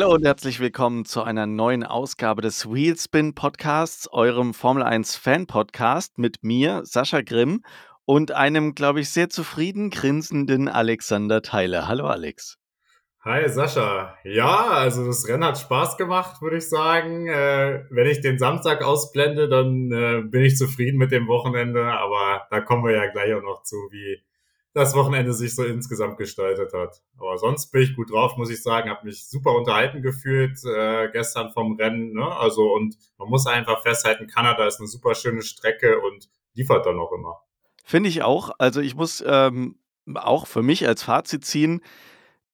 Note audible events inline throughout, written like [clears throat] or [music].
Hallo und herzlich willkommen zu einer neuen Ausgabe des Wheelspin Podcasts, eurem Formel 1 Fan Podcast mit mir, Sascha Grimm und einem, glaube ich, sehr zufrieden grinsenden Alexander Theiler. Hallo Alex. Hi Sascha. Ja, also das Rennen hat Spaß gemacht, würde ich sagen. Äh, wenn ich den Samstag ausblende, dann äh, bin ich zufrieden mit dem Wochenende, aber da kommen wir ja gleich auch noch zu, wie das Wochenende sich so insgesamt gestaltet hat. Aber sonst bin ich gut drauf, muss ich sagen. Habe mich super unterhalten gefühlt äh, gestern vom Rennen. Ne? Also und man muss einfach festhalten, Kanada ist eine super schöne Strecke und liefert dann auch immer. Finde ich auch. Also ich muss ähm, auch für mich als Fazit ziehen,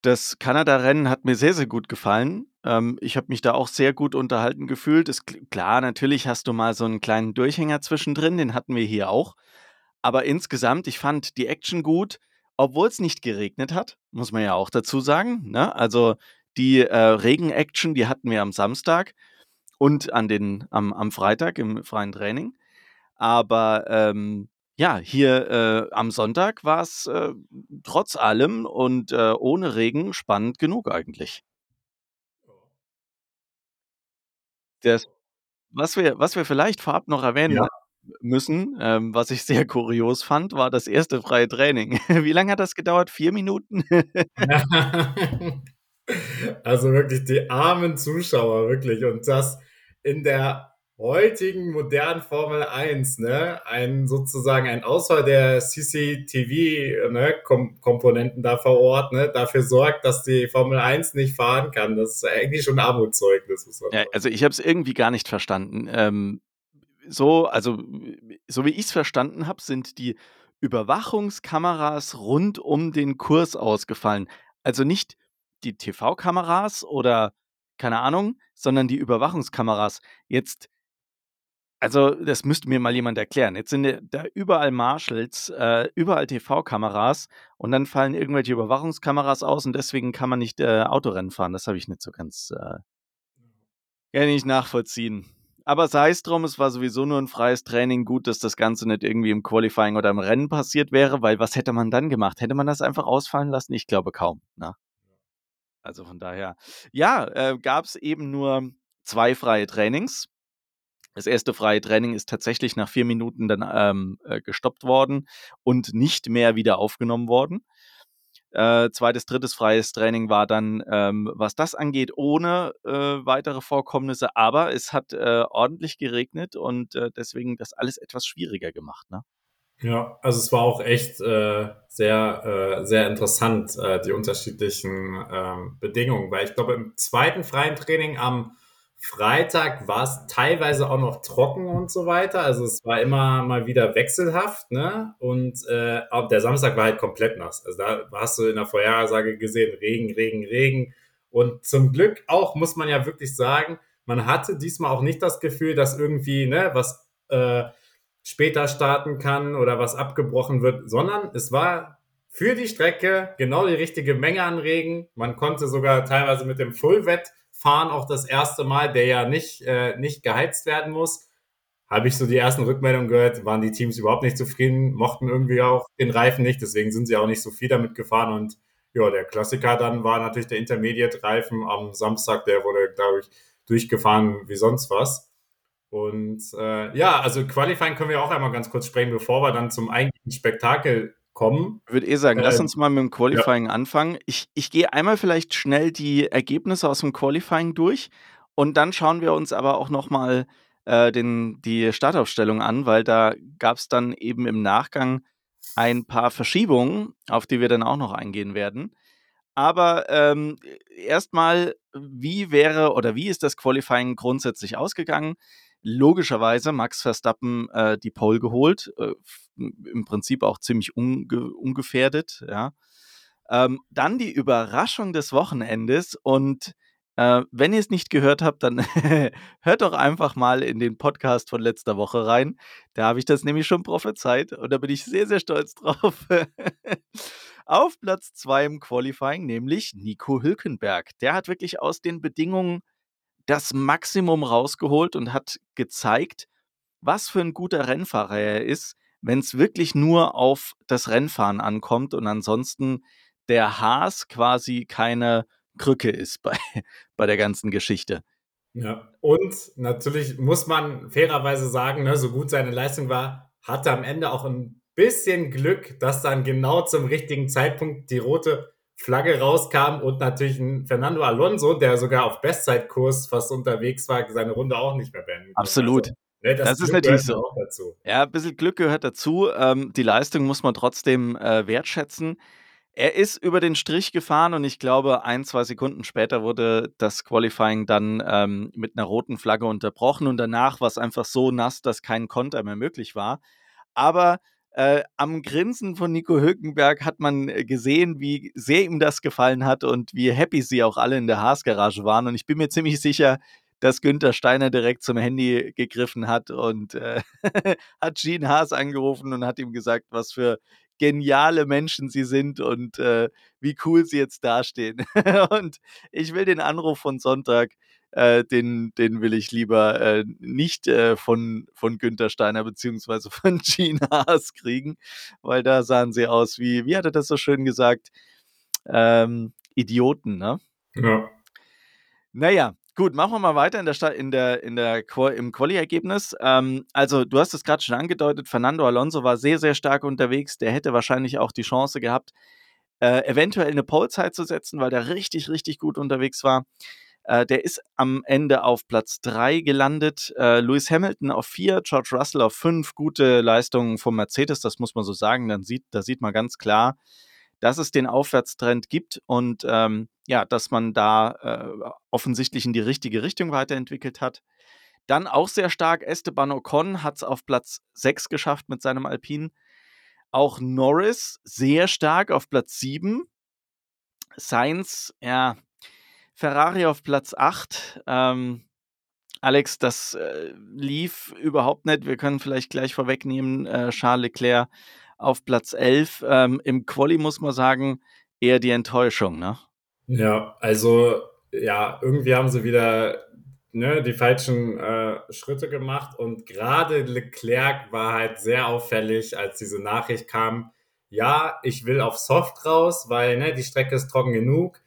das Kanada-Rennen hat mir sehr, sehr gut gefallen. Ähm, ich habe mich da auch sehr gut unterhalten gefühlt. Ist, klar, natürlich hast du mal so einen kleinen Durchhänger zwischendrin, den hatten wir hier auch. Aber insgesamt, ich fand die Action gut, obwohl es nicht geregnet hat, muss man ja auch dazu sagen. Ne? Also die äh, Regen-Action, die hatten wir am Samstag und an den, am, am Freitag im freien Training. Aber ähm, ja, hier äh, am Sonntag war es äh, trotz allem und äh, ohne Regen spannend genug eigentlich. Das, was, wir, was wir vielleicht vorab noch erwähnen ja müssen. Ähm, was ich sehr kurios fand, war das erste freie Training. [laughs] Wie lange hat das gedauert? Vier Minuten? [laughs] also wirklich die armen Zuschauer, wirklich. Und das in der heutigen modernen Formel 1, ne, ein sozusagen ein Ausfall der CCTV-Komponenten ne, da vor Ort, ne, dafür sorgt, dass die Formel 1 nicht fahren kann. Das ist eigentlich schon Armutszeugnis. Ja, also ich habe es irgendwie gar nicht verstanden. Ähm, so, also so wie ich es verstanden habe, sind die Überwachungskameras rund um den Kurs ausgefallen. Also nicht die TV-Kameras oder keine Ahnung, sondern die Überwachungskameras. Jetzt, also das müsste mir mal jemand erklären. Jetzt sind da überall Marshalls, äh, überall TV-Kameras und dann fallen irgendwelche Überwachungskameras aus und deswegen kann man nicht äh, Autorennen fahren. Das habe ich nicht so ganz äh, ja, nicht nachvollziehen. Aber sei es drum, es war sowieso nur ein freies Training. Gut, dass das Ganze nicht irgendwie im Qualifying oder im Rennen passiert wäre, weil was hätte man dann gemacht? Hätte man das einfach ausfallen lassen? Ich glaube kaum. Ne? Also von daher, ja, äh, gab es eben nur zwei freie Trainings. Das erste freie Training ist tatsächlich nach vier Minuten dann ähm, äh, gestoppt worden und nicht mehr wieder aufgenommen worden. Äh, zweites, drittes freies Training war dann, ähm, was das angeht, ohne äh, weitere Vorkommnisse. Aber es hat äh, ordentlich geregnet und äh, deswegen das alles etwas schwieriger gemacht. Ne? Ja, also es war auch echt äh, sehr, äh, sehr interessant, die unterschiedlichen ähm, Bedingungen, weil ich glaube, im zweiten freien Training am Freitag war es teilweise auch noch trocken und so weiter. Also es war immer mal wieder wechselhaft, ne? Und äh, der Samstag war halt komplett nass. Also da hast du in der Vorhersage gesehen, Regen, Regen, Regen. Und zum Glück auch, muss man ja wirklich sagen, man hatte diesmal auch nicht das Gefühl, dass irgendwie, ne, was äh, später starten kann oder was abgebrochen wird, sondern es war für die Strecke genau die richtige Menge an Regen. Man konnte sogar teilweise mit dem Fullwett fahren auch das erste Mal, der ja nicht, äh, nicht geheizt werden muss. Habe ich so die ersten Rückmeldungen gehört, waren die Teams überhaupt nicht zufrieden, mochten irgendwie auch den Reifen nicht, deswegen sind sie auch nicht so viel damit gefahren. Und ja, der Klassiker dann war natürlich der Intermediate-Reifen am Samstag, der wurde, glaube ich, durchgefahren wie sonst was. Und äh, ja, also Qualifying können wir auch einmal ganz kurz sprechen, bevor wir dann zum eigentlichen Spektakel kommen. Ich würde eh sagen, lass ähm, uns mal mit dem Qualifying ja. anfangen. Ich, ich gehe einmal vielleicht schnell die Ergebnisse aus dem Qualifying durch und dann schauen wir uns aber auch nochmal äh, die Startaufstellung an, weil da gab es dann eben im Nachgang ein paar Verschiebungen, auf die wir dann auch noch eingehen werden. Aber ähm, erstmal, wie wäre oder wie ist das Qualifying grundsätzlich ausgegangen? logischerweise Max Verstappen äh, die Pole geholt, äh, im Prinzip auch ziemlich unge ungefährdet, ja. Ähm, dann die Überraschung des Wochenendes und äh, wenn ihr es nicht gehört habt, dann [laughs] hört doch einfach mal in den Podcast von letzter Woche rein. Da habe ich das nämlich schon prophezeit und da bin ich sehr, sehr stolz [laughs] drauf. Auf Platz 2 im Qualifying, nämlich Nico Hülkenberg. Der hat wirklich aus den Bedingungen das Maximum rausgeholt und hat gezeigt, was für ein guter Rennfahrer er ist, wenn es wirklich nur auf das Rennfahren ankommt und ansonsten der Haas quasi keine Krücke ist bei, [laughs] bei der ganzen Geschichte. Ja, und natürlich muss man fairerweise sagen, ne, so gut seine Leistung war, hatte am Ende auch ein bisschen Glück, dass dann genau zum richtigen Zeitpunkt die rote Flagge rauskam und natürlich ein Fernando Alonso, der sogar auf Bestzeitkurs fast unterwegs war, seine Runde auch nicht mehr beenden konnte. Absolut. Also, ne, das, das ist natürlich so. Ja, ein bisschen Glück gehört dazu. Ähm, die Leistung muss man trotzdem äh, wertschätzen. Er ist über den Strich gefahren und ich glaube, ein, zwei Sekunden später wurde das Qualifying dann ähm, mit einer roten Flagge unterbrochen und danach war es einfach so nass, dass kein Konter mehr möglich war. Aber äh, am Grinsen von Nico Hülkenberg hat man äh, gesehen, wie sehr ihm das gefallen hat und wie happy sie auch alle in der Haas-Garage waren. Und ich bin mir ziemlich sicher, dass Günther Steiner direkt zum Handy gegriffen hat und äh, [laughs] hat Gene Haas angerufen und hat ihm gesagt, was für geniale Menschen sie sind und äh, wie cool sie jetzt dastehen. [laughs] und ich will den Anruf von Sonntag, äh, den, den will ich lieber äh, nicht äh, von, von Günther Steiner beziehungsweise [laughs] von Gene Haas kriegen, weil da sahen sie aus wie, wie hat er das so schön gesagt? Ähm, Idioten, ne? Ja. Naja, Gut, machen wir mal weiter in der, in der, in der im Quali-Ergebnis. Ähm, also, du hast es gerade schon angedeutet, Fernando Alonso war sehr, sehr stark unterwegs. Der hätte wahrscheinlich auch die Chance gehabt, äh, eventuell eine Polezeit zu setzen, weil der richtig, richtig gut unterwegs war. Äh, der ist am Ende auf Platz 3 gelandet. Äh, Lewis Hamilton auf 4, George Russell auf 5. Gute Leistungen vom Mercedes, das muss man so sagen. Dann sieht, da sieht man ganz klar, dass es den Aufwärtstrend gibt und ähm, ja, dass man da äh, offensichtlich in die richtige Richtung weiterentwickelt hat. Dann auch sehr stark, Esteban Ocon hat es auf Platz 6 geschafft mit seinem Alpin. Auch Norris sehr stark auf Platz 7. Sainz, ja, Ferrari auf Platz 8. Ähm, Alex, das äh, lief überhaupt nicht. Wir können vielleicht gleich vorwegnehmen, äh, Charles Leclerc auf Platz 11. Ähm, Im Quali muss man sagen, eher die Enttäuschung, ne? Ja, also ja, irgendwie haben sie wieder ne, die falschen äh, Schritte gemacht und gerade Leclerc war halt sehr auffällig, als diese Nachricht kam. Ja, ich will auf Soft raus, weil ne, die Strecke ist trocken genug.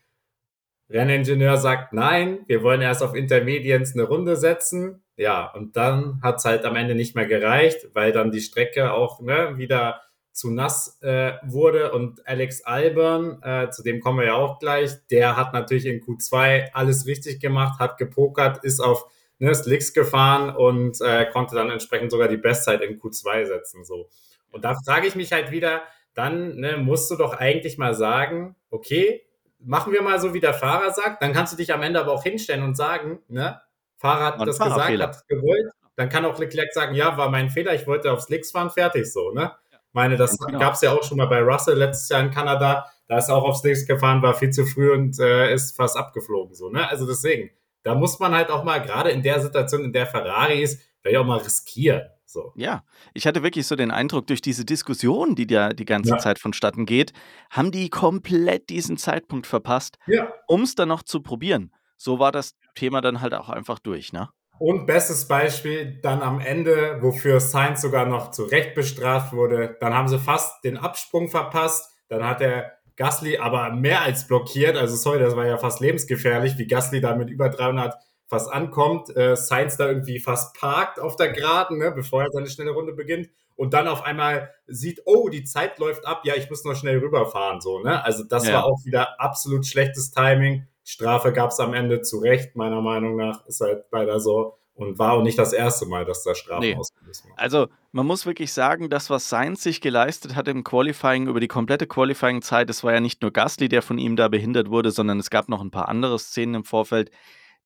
Renningenieur sagt nein, wir wollen erst auf Intermediens eine Runde setzen. Ja, und dann hat es halt am Ende nicht mehr gereicht, weil dann die Strecke auch ne, wieder zu nass äh, wurde und Alex Albern, äh, zu dem kommen wir ja auch gleich, der hat natürlich in Q2 alles richtig gemacht, hat gepokert, ist auf ne, Slicks gefahren und äh, konnte dann entsprechend sogar die Bestzeit in Q2 setzen. So. Und da frage ich mich halt wieder, dann ne, musst du doch eigentlich mal sagen, okay, machen wir mal so, wie der Fahrer sagt, dann kannst du dich am Ende aber auch hinstellen und sagen, ne, Fahrer hat das gesagt, hat es gewollt, dann kann auch Leclerc sagen, ja, war mein Fehler, ich wollte auf Slicks fahren, fertig so, ne? meine, das genau. gab es ja auch schon mal bei Russell letztes Jahr in Kanada. Da ist er auch aufs Slicks gefahren, war viel zu früh und äh, ist fast abgeflogen. So, ne? Also deswegen, da muss man halt auch mal, gerade in der Situation, in der Ferrari ist, vielleicht auch mal riskieren. So. Ja, ich hatte wirklich so den Eindruck, durch diese Diskussion, die da die ganze ja. Zeit vonstatten geht, haben die komplett diesen Zeitpunkt verpasst, ja. um es dann noch zu probieren. So war das Thema dann halt auch einfach durch, ne? Und bestes Beispiel dann am Ende, wofür Sainz sogar noch zu Recht bestraft wurde. Dann haben sie fast den Absprung verpasst. Dann hat der Gasly aber mehr als blockiert. Also sorry, das war ja fast lebensgefährlich, wie Gasly da mit über 300 fast ankommt. Äh, Sainz da irgendwie fast parkt auf der Geraden, ne, bevor er seine schnelle Runde beginnt. Und dann auf einmal sieht, oh, die Zeit läuft ab, ja, ich muss noch schnell rüberfahren. So, ne? Also das ja. war auch wieder absolut schlechtes Timing. Strafe gab es am Ende zu Recht, meiner Meinung nach, ist halt leider so. Und war auch nicht das erste Mal, dass da Strafen nee. ausgelöst wurden. Also, man muss wirklich sagen, das, was Sainz sich geleistet hat im Qualifying, über die komplette Qualifying-Zeit, es war ja nicht nur Gasly, der von ihm da behindert wurde, sondern es gab noch ein paar andere Szenen im Vorfeld.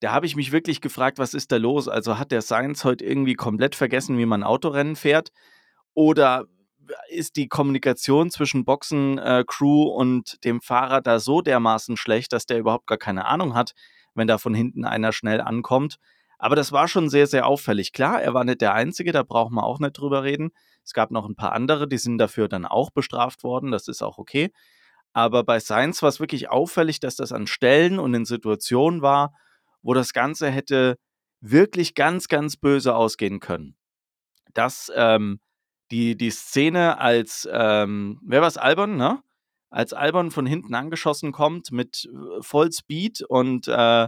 Da habe ich mich wirklich gefragt, was ist da los? Also, hat der Sainz heute irgendwie komplett vergessen, wie man Autorennen fährt? Oder ist die Kommunikation zwischen Boxen-Crew äh, und dem Fahrer da so dermaßen schlecht, dass der überhaupt gar keine Ahnung hat, wenn da von hinten einer schnell ankommt. Aber das war schon sehr, sehr auffällig. Klar, er war nicht der Einzige, da braucht man auch nicht drüber reden. Es gab noch ein paar andere, die sind dafür dann auch bestraft worden, das ist auch okay. Aber bei Science war es wirklich auffällig, dass das an Stellen und in Situationen war, wo das Ganze hätte wirklich ganz, ganz böse ausgehen können. Das ähm, die, die Szene als, ähm, wer war es, Albon, ne? als Albon von hinten angeschossen kommt mit äh, Vollspeed und äh,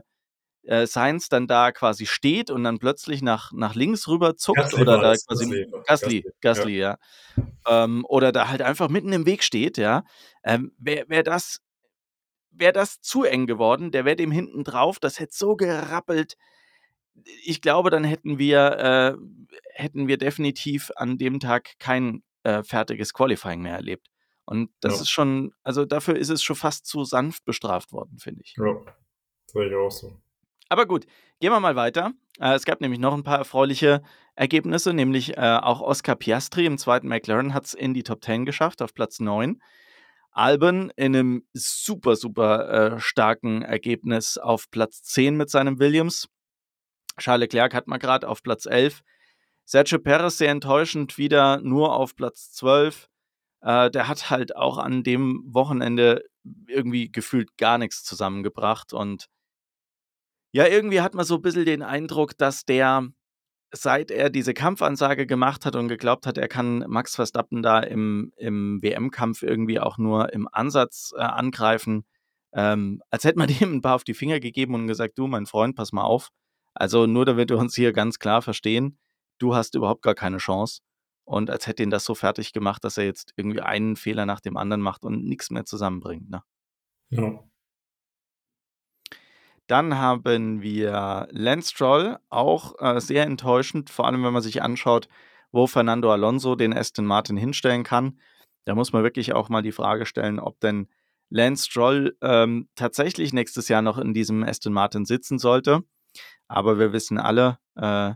äh, Sainz dann da quasi steht und dann plötzlich nach, nach links rüber zuckt Gasly oder da quasi Gasly, Gasly, Gasly, Gasly, ja. Ähm, oder da halt einfach mitten im Weg steht, ja. Ähm, Wäre wär das, wär das zu eng geworden, der wäre dem hinten drauf, das hätte so gerappelt. Ich glaube, dann hätten wir, äh, hätten wir definitiv an dem Tag kein äh, fertiges Qualifying mehr erlebt. Und das Ja. ist schon, also dafür ist es schon fast zu sanft bestraft worden, finde ich. Ja, sehe ich auch so. Aber gut, gehen wir mal weiter. Äh, es gab nämlich noch ein paar erfreuliche Ergebnisse, nämlich äh, auch Oscar Piastri im zweiten McLaren hat es in die Top 10 geschafft, auf Platz 9. Albon in einem super, super äh, starken Ergebnis auf Platz 10 mit seinem Williams. Charles Leclerc hat man gerade auf Platz 11. Sergio Perez sehr enttäuschend wieder nur auf Platz 12. Äh, der hat halt auch an dem Wochenende irgendwie gefühlt gar nichts zusammengebracht und ja, irgendwie hat man so ein bisschen den Eindruck, dass der, seit er diese Kampfansage gemacht hat und geglaubt hat, er kann Max Verstappen da im, im WM-Kampf irgendwie auch nur im Ansatz äh, angreifen, ähm, als hätte man [laughs] dem ein paar auf die Finger gegeben und gesagt, du, mein Freund, pass mal auf. Also nur damit wir uns hier ganz klar verstehen, du hast überhaupt gar keine Chance. Und als hätte ihn das so fertig gemacht, dass er jetzt irgendwie einen Fehler nach dem anderen macht und nichts mehr zusammenbringt. Ne? Ja. Dann haben wir Lance Stroll, auch äh, sehr enttäuschend, vor allem wenn man sich anschaut, wo Fernando Alonso den Aston Martin hinstellen kann. Da muss man wirklich auch mal die Frage stellen, ob denn Lance Stroll ähm, tatsächlich nächstes Jahr noch in diesem Aston Martin sitzen sollte. Aber wir wissen alle, äh,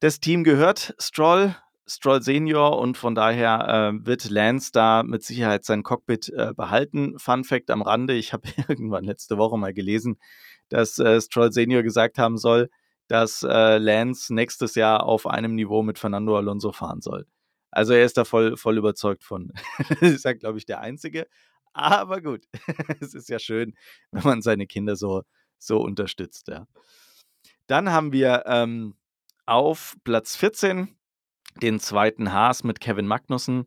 das Team gehört Stroll, Stroll Senior und von daher äh, wird Lance da mit Sicherheit sein Cockpit äh, behalten. Fun Fact am Rande, ich habe [laughs] irgendwann letzte Woche mal gelesen, dass äh, Stroll Senior gesagt haben soll, dass äh, Lance nächstes Jahr auf einem Niveau mit Fernando Alonso fahren soll. Also er ist da voll, voll überzeugt von. [laughs] das ist ja, glaube ich, der Einzige. Aber gut, [laughs] es ist ja schön, wenn man seine Kinder so, so unterstützt. Ja. Dann haben wir ähm, auf Platz 14 den zweiten Haas mit Kevin Magnussen.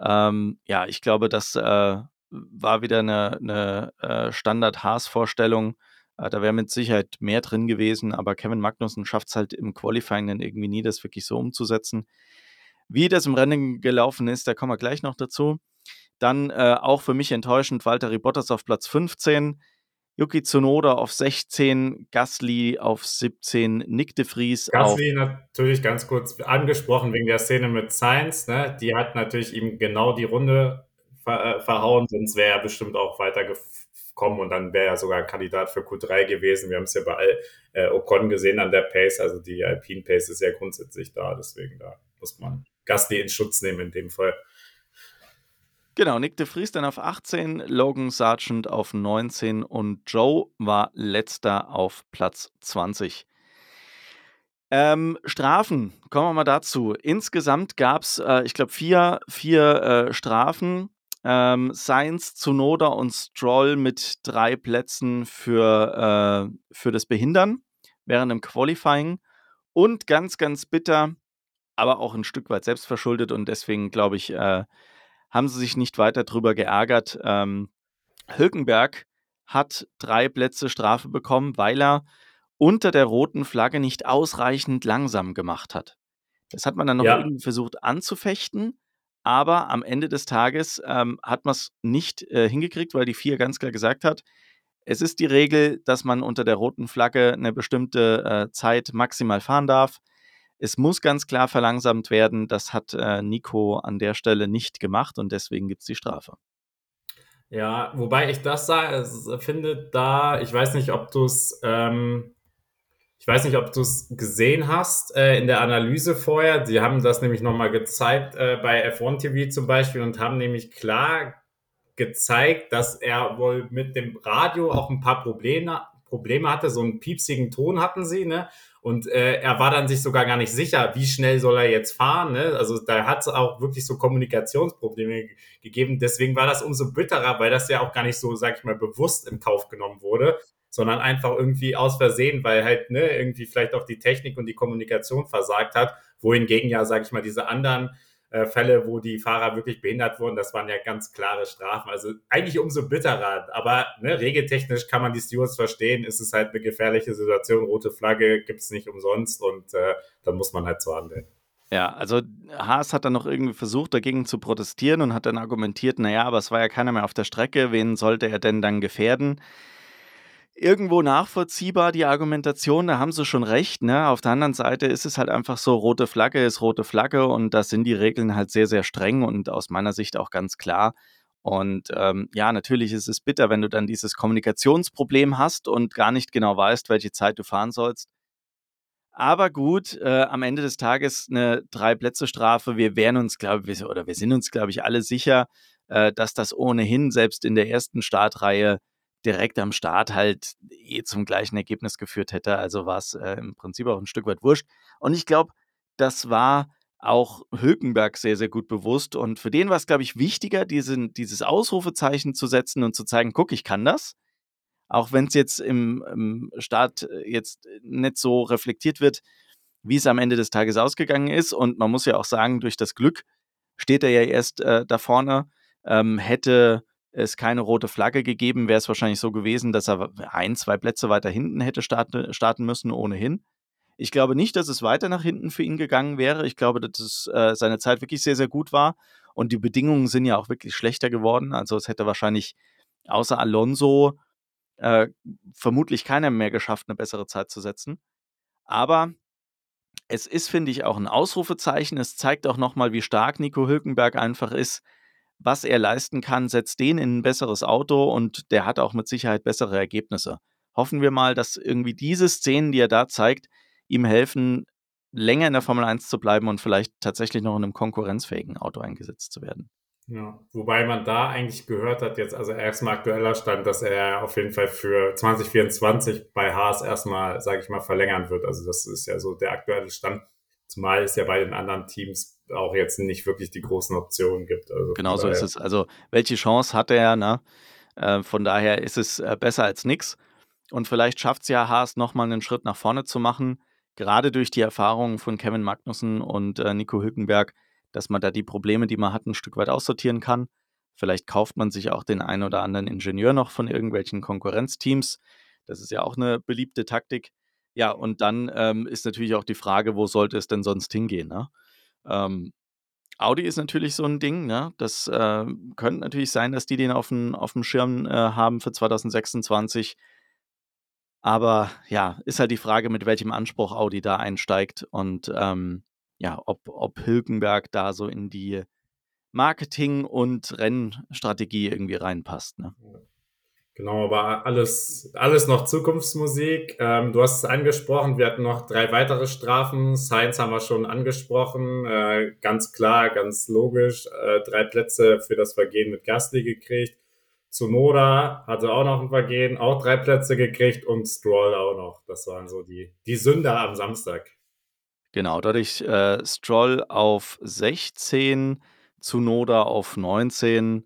Ähm, ja, ich glaube, das äh, war wieder eine, eine äh, Standard-Haas-Vorstellung. Äh, da wäre mit Sicherheit mehr drin gewesen, aber Kevin Magnussen schafft es halt im Qualifying dann irgendwie nie, das wirklich so umzusetzen. Wie das im Rennen gelaufen ist, da kommen wir gleich noch dazu. Dann äh, auch für mich enttäuschend Walter Bottas auf Platz 15. Yuki Tsunoda auf 16, Gasly auf 17, Nick de Vries Gasly natürlich ganz kurz angesprochen wegen der Szene mit Sainz, ne? Die hat natürlich ihm genau die Runde ver äh, verhauen, sonst wäre er bestimmt auch weitergekommen und dann wäre er sogar Kandidat für Q3 gewesen. Wir haben es ja bei äh, Ocon gesehen an der Pace, also die Alpine Pace ist ja grundsätzlich da, deswegen da muss man Gasly in Schutz nehmen in dem Fall. Genau, Nick de Vries dann auf 18, Logan Sargent auf 19 und Joe war letzter auf Platz 20. Ähm, Strafen, kommen wir mal dazu. Insgesamt gab es, äh, ich glaube, vier, vier äh, Strafen. Ähm, Sainz, Zunoda und Stroll mit drei Plätzen für, äh, für das Behindern während dem Qualifying. Und ganz, ganz bitter, aber auch ein Stück weit selbstverschuldet und deswegen, glaube ich, äh, haben sie sich nicht weiter drüber geärgert. Ähm, Hülkenberg hat drei Plätze Strafe bekommen, weil er unter der roten Flagge nicht ausreichend langsam gemacht hat. Das hat man dann noch Ja. irgendwie versucht anzufechten, aber am Ende des Tages ähm, hat man es nicht äh, hingekriegt, weil die vier ganz klar gesagt hat, es ist die Regel, dass man unter der roten Flagge eine bestimmte äh, Zeit maximal fahren darf. Es muss ganz klar verlangsamt werden. Das hat äh, Nico an der Stelle nicht gemacht und deswegen gibt es die Strafe. Ja, wobei ich das sah, es- finde da, ich weiß nicht, ob du es, ähm, ich weiß nicht, ob du es gesehen hast äh, in der Analyse vorher. Sie haben das nämlich nochmal gezeigt äh, bei F1 TV zum Beispiel und haben nämlich klar gezeigt, dass er wohl mit dem Radio auch ein paar Probleme, Probleme hatte. So einen piepsigen Ton hatten sie, ne? Und äh, er war dann sich sogar gar nicht sicher, wie schnell soll er jetzt fahren. Ne? Also da hat es auch wirklich so Kommunikationsprobleme ge- gegeben. Deswegen war das umso bitterer, weil das ja auch gar nicht so, sag ich mal, bewusst in Kauf genommen wurde, sondern einfach irgendwie aus Versehen, weil halt ne, irgendwie vielleicht auch die Technik und die Kommunikation versagt hat. Wohingegen ja, sag ich mal, diese anderen äh, Fälle, wo die Fahrer wirklich behindert wurden, das waren ja ganz klare Strafen. Also eigentlich umso bitterer. Aber ne, regeltechnisch kann man die Stewards verstehen. Ist es halt eine gefährliche Situation. Rote Flagge gibt es nicht umsonst und äh, dann muss man halt so handeln. Ja, also Haas hat dann noch irgendwie versucht, dagegen zu protestieren und hat dann argumentiert, naja, aber es war ja keiner mehr auf der Strecke, wen sollte er denn dann gefährden? Irgendwo nachvollziehbar die Argumentation, da haben sie schon recht. Ne? Auf der anderen Seite ist es halt einfach so, rote Flagge ist rote Flagge und da sind die Regeln halt sehr, sehr streng und aus meiner Sicht auch ganz klar. Und ähm, ja, natürlich ist es bitter, wenn du dann dieses Kommunikationsproblem hast und gar nicht genau weißt, welche Zeit du fahren sollst. Aber gut, äh, am Ende des Tages eine Drei-Plätze-Strafe. Wir wären uns, glaube ich, oder wir sind uns, glaube ich, alle sicher, äh, dass das ohnehin selbst in der ersten Startreihe direkt am Start halt eh zum gleichen Ergebnis geführt hätte. Also war es äh, im Prinzip auch ein Stück weit wurscht. Und ich glaube, das war auch Hülkenberg sehr, sehr gut bewusst. Und für den war es, glaube ich, wichtiger, diesen, dieses Ausrufezeichen zu setzen und zu zeigen, guck, ich kann das auch wenn es jetzt im, im Start äh, jetzt nicht so reflektiert wird, wie es am Ende des Tages ausgegangen ist. Und man muss ja auch sagen, durch das Glück steht er ja erst äh, da vorne. Ähm, hätte es keine rote Flagge gegeben, wäre es wahrscheinlich so gewesen, dass er ein, zwei Plätze weiter hinten hätte starten, starten müssen, ohnehin. Ich glaube nicht, dass es weiter nach hinten für ihn gegangen wäre. Ich glaube, dass es, äh, seine Zeit wirklich sehr, sehr gut war. Und die Bedingungen sind ja auch wirklich schlechter geworden. Also es hätte wahrscheinlich außer Alonso äh, vermutlich keiner mehr geschafft, eine bessere Zeit zu setzen. Aber es ist, finde ich, auch ein Ausrufezeichen. Es zeigt auch nochmal, wie stark Nico Hülkenberg einfach ist, was er leisten kann, setzt den in ein besseres Auto und der hat auch mit Sicherheit bessere Ergebnisse. Hoffen wir mal, dass irgendwie diese Szenen, die er da zeigt, ihm helfen, länger in der Formel 1 zu bleiben und vielleicht tatsächlich noch in einem konkurrenzfähigen Auto eingesetzt zu werden. Ja, wobei man da eigentlich gehört hat, jetzt, also erstmal aktueller Stand, dass er auf jeden Fall für 2024 bei Haas erstmal, sage ich mal, verlängern wird. Also das ist ja so der aktuelle Stand. Zumal es ja bei den anderen Teams auch jetzt nicht wirklich die großen Optionen gibt. Also genau so ist es. Also welche Chance hat er? Ne? Äh, von daher ist es äh, besser als nichts. Und vielleicht schafft es ja Haas nochmal einen Schritt nach vorne zu machen, gerade durch die Erfahrungen von Kevin Magnussen und äh, Nico Hülkenberg dass man da die Probleme, die man hat, ein Stück weit aussortieren kann. Vielleicht kauft man sich auch den einen oder anderen Ingenieur noch von irgendwelchen Konkurrenzteams. Das ist ja auch eine beliebte Taktik. Ja, und dann ähm, ist natürlich auch die Frage, wo sollte es denn sonst hingehen? Ne? Ähm, Audi ist natürlich so ein Ding. Ne? Das äh, könnte natürlich sein, dass die den auf dem, auf dem Schirm äh, haben für 2026. Aber ja, ist halt die Frage, mit welchem Anspruch Audi da einsteigt. Und ähm, ja, ob, ob Hülkenberg da so in die Marketing- und Rennstrategie irgendwie reinpasst. Ne? Genau, aber alles, alles noch Zukunftsmusik. Ähm, du hast es angesprochen, wir hatten noch drei weitere Strafen. Science haben wir schon angesprochen. Äh, ganz klar, ganz logisch. Äh, drei Plätze für das Vergehen mit Gasly gekriegt. Zunoda hatte auch noch ein Vergehen, auch drei Plätze gekriegt und Stroll auch noch. Das waren so die, die Sünder am Samstag. Genau, dadurch äh, Stroll auf 16, Zunoda auf 19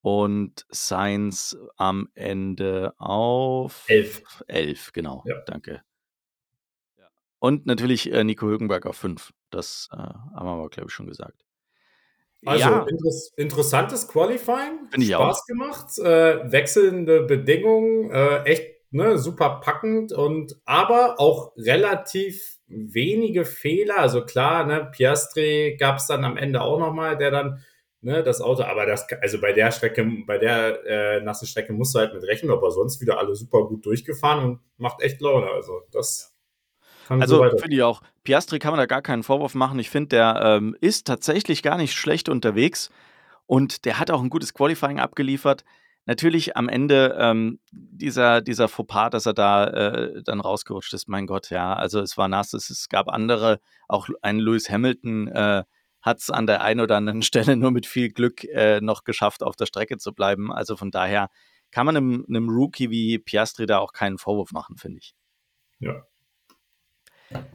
und Sainz am Ende auf 11. 11, genau, Ja. danke. Und natürlich äh, Nico Hülkenberg auf 5. Das äh, haben wir aber, glaube ich, schon gesagt. Also ja, interess interessantes Qualifying, Finde ich auch. Spaß gemacht, äh, wechselnde Bedingungen, äh, echt ne, super packend und aber auch relativ wenige Fehler. Also klar, ne, Piastri gab es dann am Ende auch nochmal, der dann ne, das Auto, aber das, also bei der Strecke, bei der äh, nassen Strecke musst du halt mit rechnen, aber sonst wieder alle super gut durchgefahren und macht echt Laune. Also das kann Also so finde ich auch, Piastri kann man da gar keinen Vorwurf machen. Ich finde, der ähm, ist tatsächlich gar nicht schlecht unterwegs und der hat auch ein gutes Qualifying abgeliefert. Natürlich am Ende ähm, dieser, dieser Fauxpas, dass er da äh, dann rausgerutscht ist, mein Gott, ja. Also es war nass, es, es gab andere, auch ein Lewis Hamilton äh, hat es an der einen oder anderen [laughs] Stelle nur mit viel Glück äh, noch geschafft, auf der Strecke zu bleiben. Also von daher kann man einem, einem Rookie wie Piastri da auch keinen Vorwurf machen, finde ich. Ja.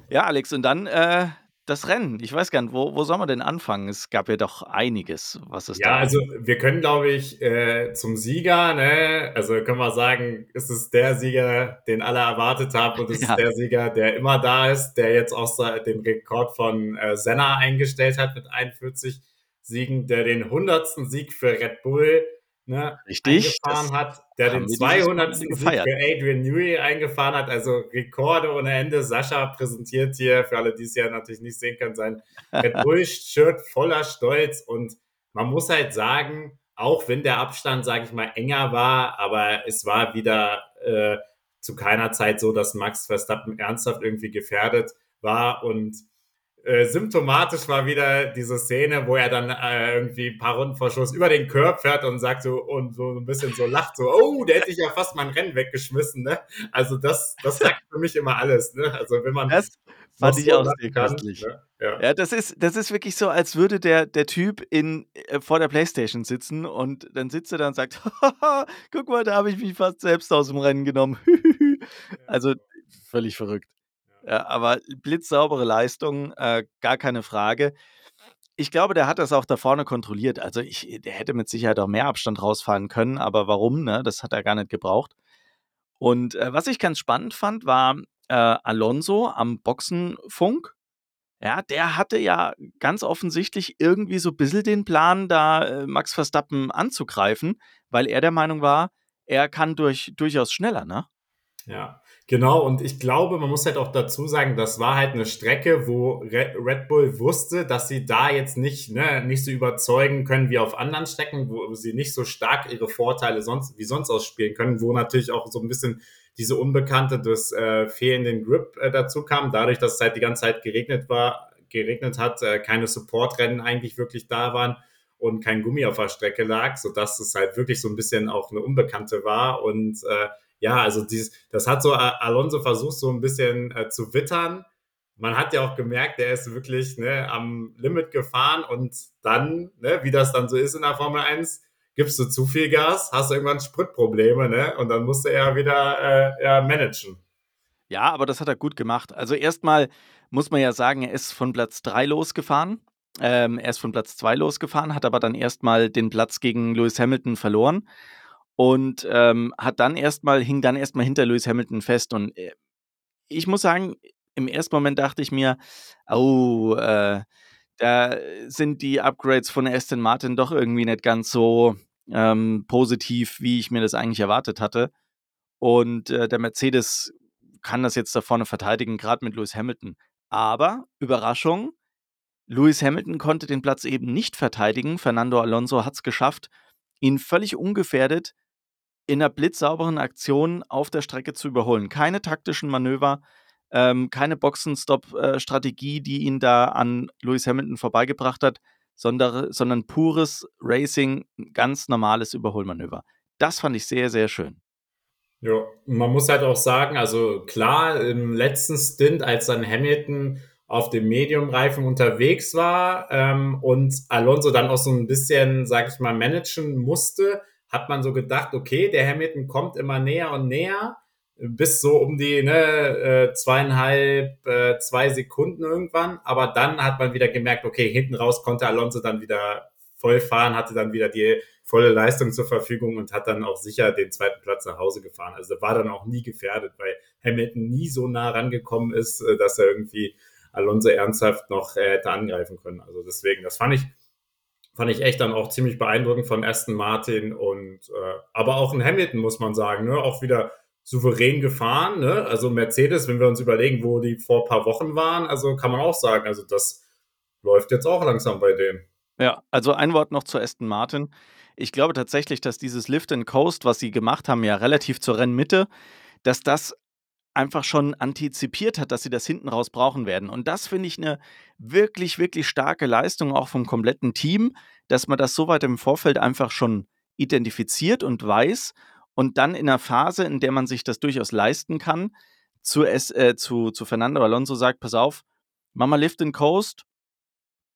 Ja, Alex, und dann äh, das Rennen. Ich weiß gar nicht, wo, wo soll man denn anfangen? Es gab ja doch einiges, was es Ja, da. also wir können, glaube ich, äh, zum Sieger, ne, also können wir sagen, ist es der Sieger, den alle erwartet haben und [laughs] es Ja. ist der Sieger, der immer da ist, der jetzt auch den Rekord von äh, Senna eingestellt hat mit 41 Siegen, der den 100. Sieg für Red Bull ne, Richtig. eingefahren hat, der den wir dieses 200. Wochenende Sieg für Adrian Newey eingefahren hat, also Rekorde ohne Ende. Sascha präsentiert hier, für alle, die es ja natürlich nicht sehen können, sein [laughs] Red Bull-Shirt voller Stolz und man muss halt sagen, auch wenn der Abstand, sage ich mal, enger war, aber es war wieder äh, zu keiner Zeit so, dass Max Verstappen ernsthaft irgendwie gefährdet war und äh, symptomatisch war wieder diese Szene, wo er dann äh, irgendwie ein paar Runden vor Schluss über den Curb fährt und sagt so und so ein bisschen so lacht so, oh, der hätte ich ja fast mein Rennen weggeschmissen, ne? Also das, das sagt für mich immer alles, ne? Also wenn man Das fand ich so auch sehr kann, ne? Ja. Ja, das ist, das ist wirklich so, als würde der, der Typ in, äh, vor der Playstation sitzen und dann sitzt er da und sagt, [laughs] "Haha, guck mal, da habe ich mich fast selbst aus dem Rennen genommen. [laughs] also völlig verrückt. Ja, aber blitzsaubere Leistung, äh, gar keine Frage. Ich glaube, der hat das auch da vorne kontrolliert. Also ich, der hätte mit Sicherheit auch mehr Abstand rausfahren können, aber warum? Ne? Das hat er gar nicht gebraucht. Und äh, was ich ganz spannend fand, war äh, Alonso am Boxenfunk. Ja, der hatte ja ganz offensichtlich irgendwie so ein bisschen den Plan, da äh, Max Verstappen anzugreifen, weil er der Meinung war, er kann durch, durchaus schneller, ne? Ja, genau. Und ich glaube, man muss halt auch dazu sagen, das war halt eine Strecke, wo Re- Red Bull wusste, dass sie da jetzt nicht, ne, nicht so überzeugen können wie auf anderen Strecken, wo sie nicht so stark ihre Vorteile sonst, wie sonst ausspielen können, wo natürlich auch so ein bisschen diese Unbekannte des äh, fehlenden Grip äh, dazu kam, dadurch, dass es halt die ganze Zeit geregnet war, geregnet hat, äh, keine Supportrennen eigentlich wirklich da waren und kein Gummi auf der Strecke lag, sodass es halt wirklich so ein bisschen auch eine Unbekannte war und äh, ja, also dieses, das hat so Alonso versucht, so ein bisschen äh, zu wittern. Man hat ja auch gemerkt, der ist wirklich ne, am Limit gefahren und dann, ne, wie das dann so ist in der Formel 1, gibst du zu viel Gas, hast du irgendwann Spritprobleme, ne? Und dann musste er wieder äh, ja, managen. Ja, aber das hat er gut gemacht. Also erstmal muss man ja sagen, er ist von Platz 3 losgefahren. Ähm, er ist von Platz 2 losgefahren, hat aber dann erstmal den Platz gegen Lewis Hamilton verloren und ähm, hat dann erstmal, hing dann erstmal hinter Lewis Hamilton fest. Und äh, ich muss sagen, im ersten Moment dachte ich mir, oh, äh, da sind die Upgrades von Aston Martin doch irgendwie nicht ganz so ähm, positiv, wie ich mir das eigentlich erwartet hatte. Und äh, der Mercedes kann das jetzt da vorne verteidigen, gerade mit Lewis Hamilton. Aber, Überraschung, Lewis Hamilton konnte den Platz eben nicht verteidigen. Fernando Alonso hat es geschafft, ihn völlig ungefährdet in einer blitzsauberen Aktion auf der Strecke zu überholen. Keine taktischen Manöver, ähm, keine Boxenstopp-Strategie, die ihn da an Lewis Hamilton vorbeigebracht hat, sondern, sondern pures Racing, ganz normales Überholmanöver. Das fand ich sehr, sehr schön. Ja, man muss halt auch sagen, also klar, im letzten Stint, als dann Hamilton auf dem Medium-Reifen unterwegs war ähm, und Alonso dann auch so ein bisschen, sag ich mal, managen musste, hat man so gedacht, okay, der Hamilton kommt immer näher und näher, bis so um die ne, äh, zweieinhalb, äh, zwei Sekunden irgendwann. Aber dann hat man wieder gemerkt, okay, hinten raus konnte Alonso dann wieder voll fahren, hatte dann wieder die volle Leistung zur Verfügung und hat dann auch sicher den zweiten Platz nach Hause gefahren. Also war dann auch nie gefährdet, weil Hamilton nie so nah rangekommen ist, äh, dass er irgendwie Alonso ernsthaft noch hätte angreifen können. Also deswegen, das fand ich, fand ich echt dann auch ziemlich beeindruckend von Aston Martin und äh, aber auch in Hamilton muss man sagen, ne, auch wieder souverän gefahren, ne? Also Mercedes, wenn wir uns überlegen, wo die vor ein paar Wochen waren, also kann man auch sagen, also das läuft jetzt auch langsam bei denen. Ja, also ein Wort noch zu Aston Martin. Ich glaube tatsächlich, dass dieses Lift and Coast, was sie gemacht haben, ja relativ zur Rennmitte, dass das einfach schon antizipiert hat, dass sie das hinten raus brauchen werden. Und das finde ich eine wirklich, wirklich starke Leistung auch vom kompletten Team, dass man das so weit im Vorfeld einfach schon identifiziert und weiß und dann in einer Phase, in der man sich das durchaus leisten kann, zu, es, äh, zu, zu Fernando Alonso sagt, pass auf, mach mal Lift and Coast.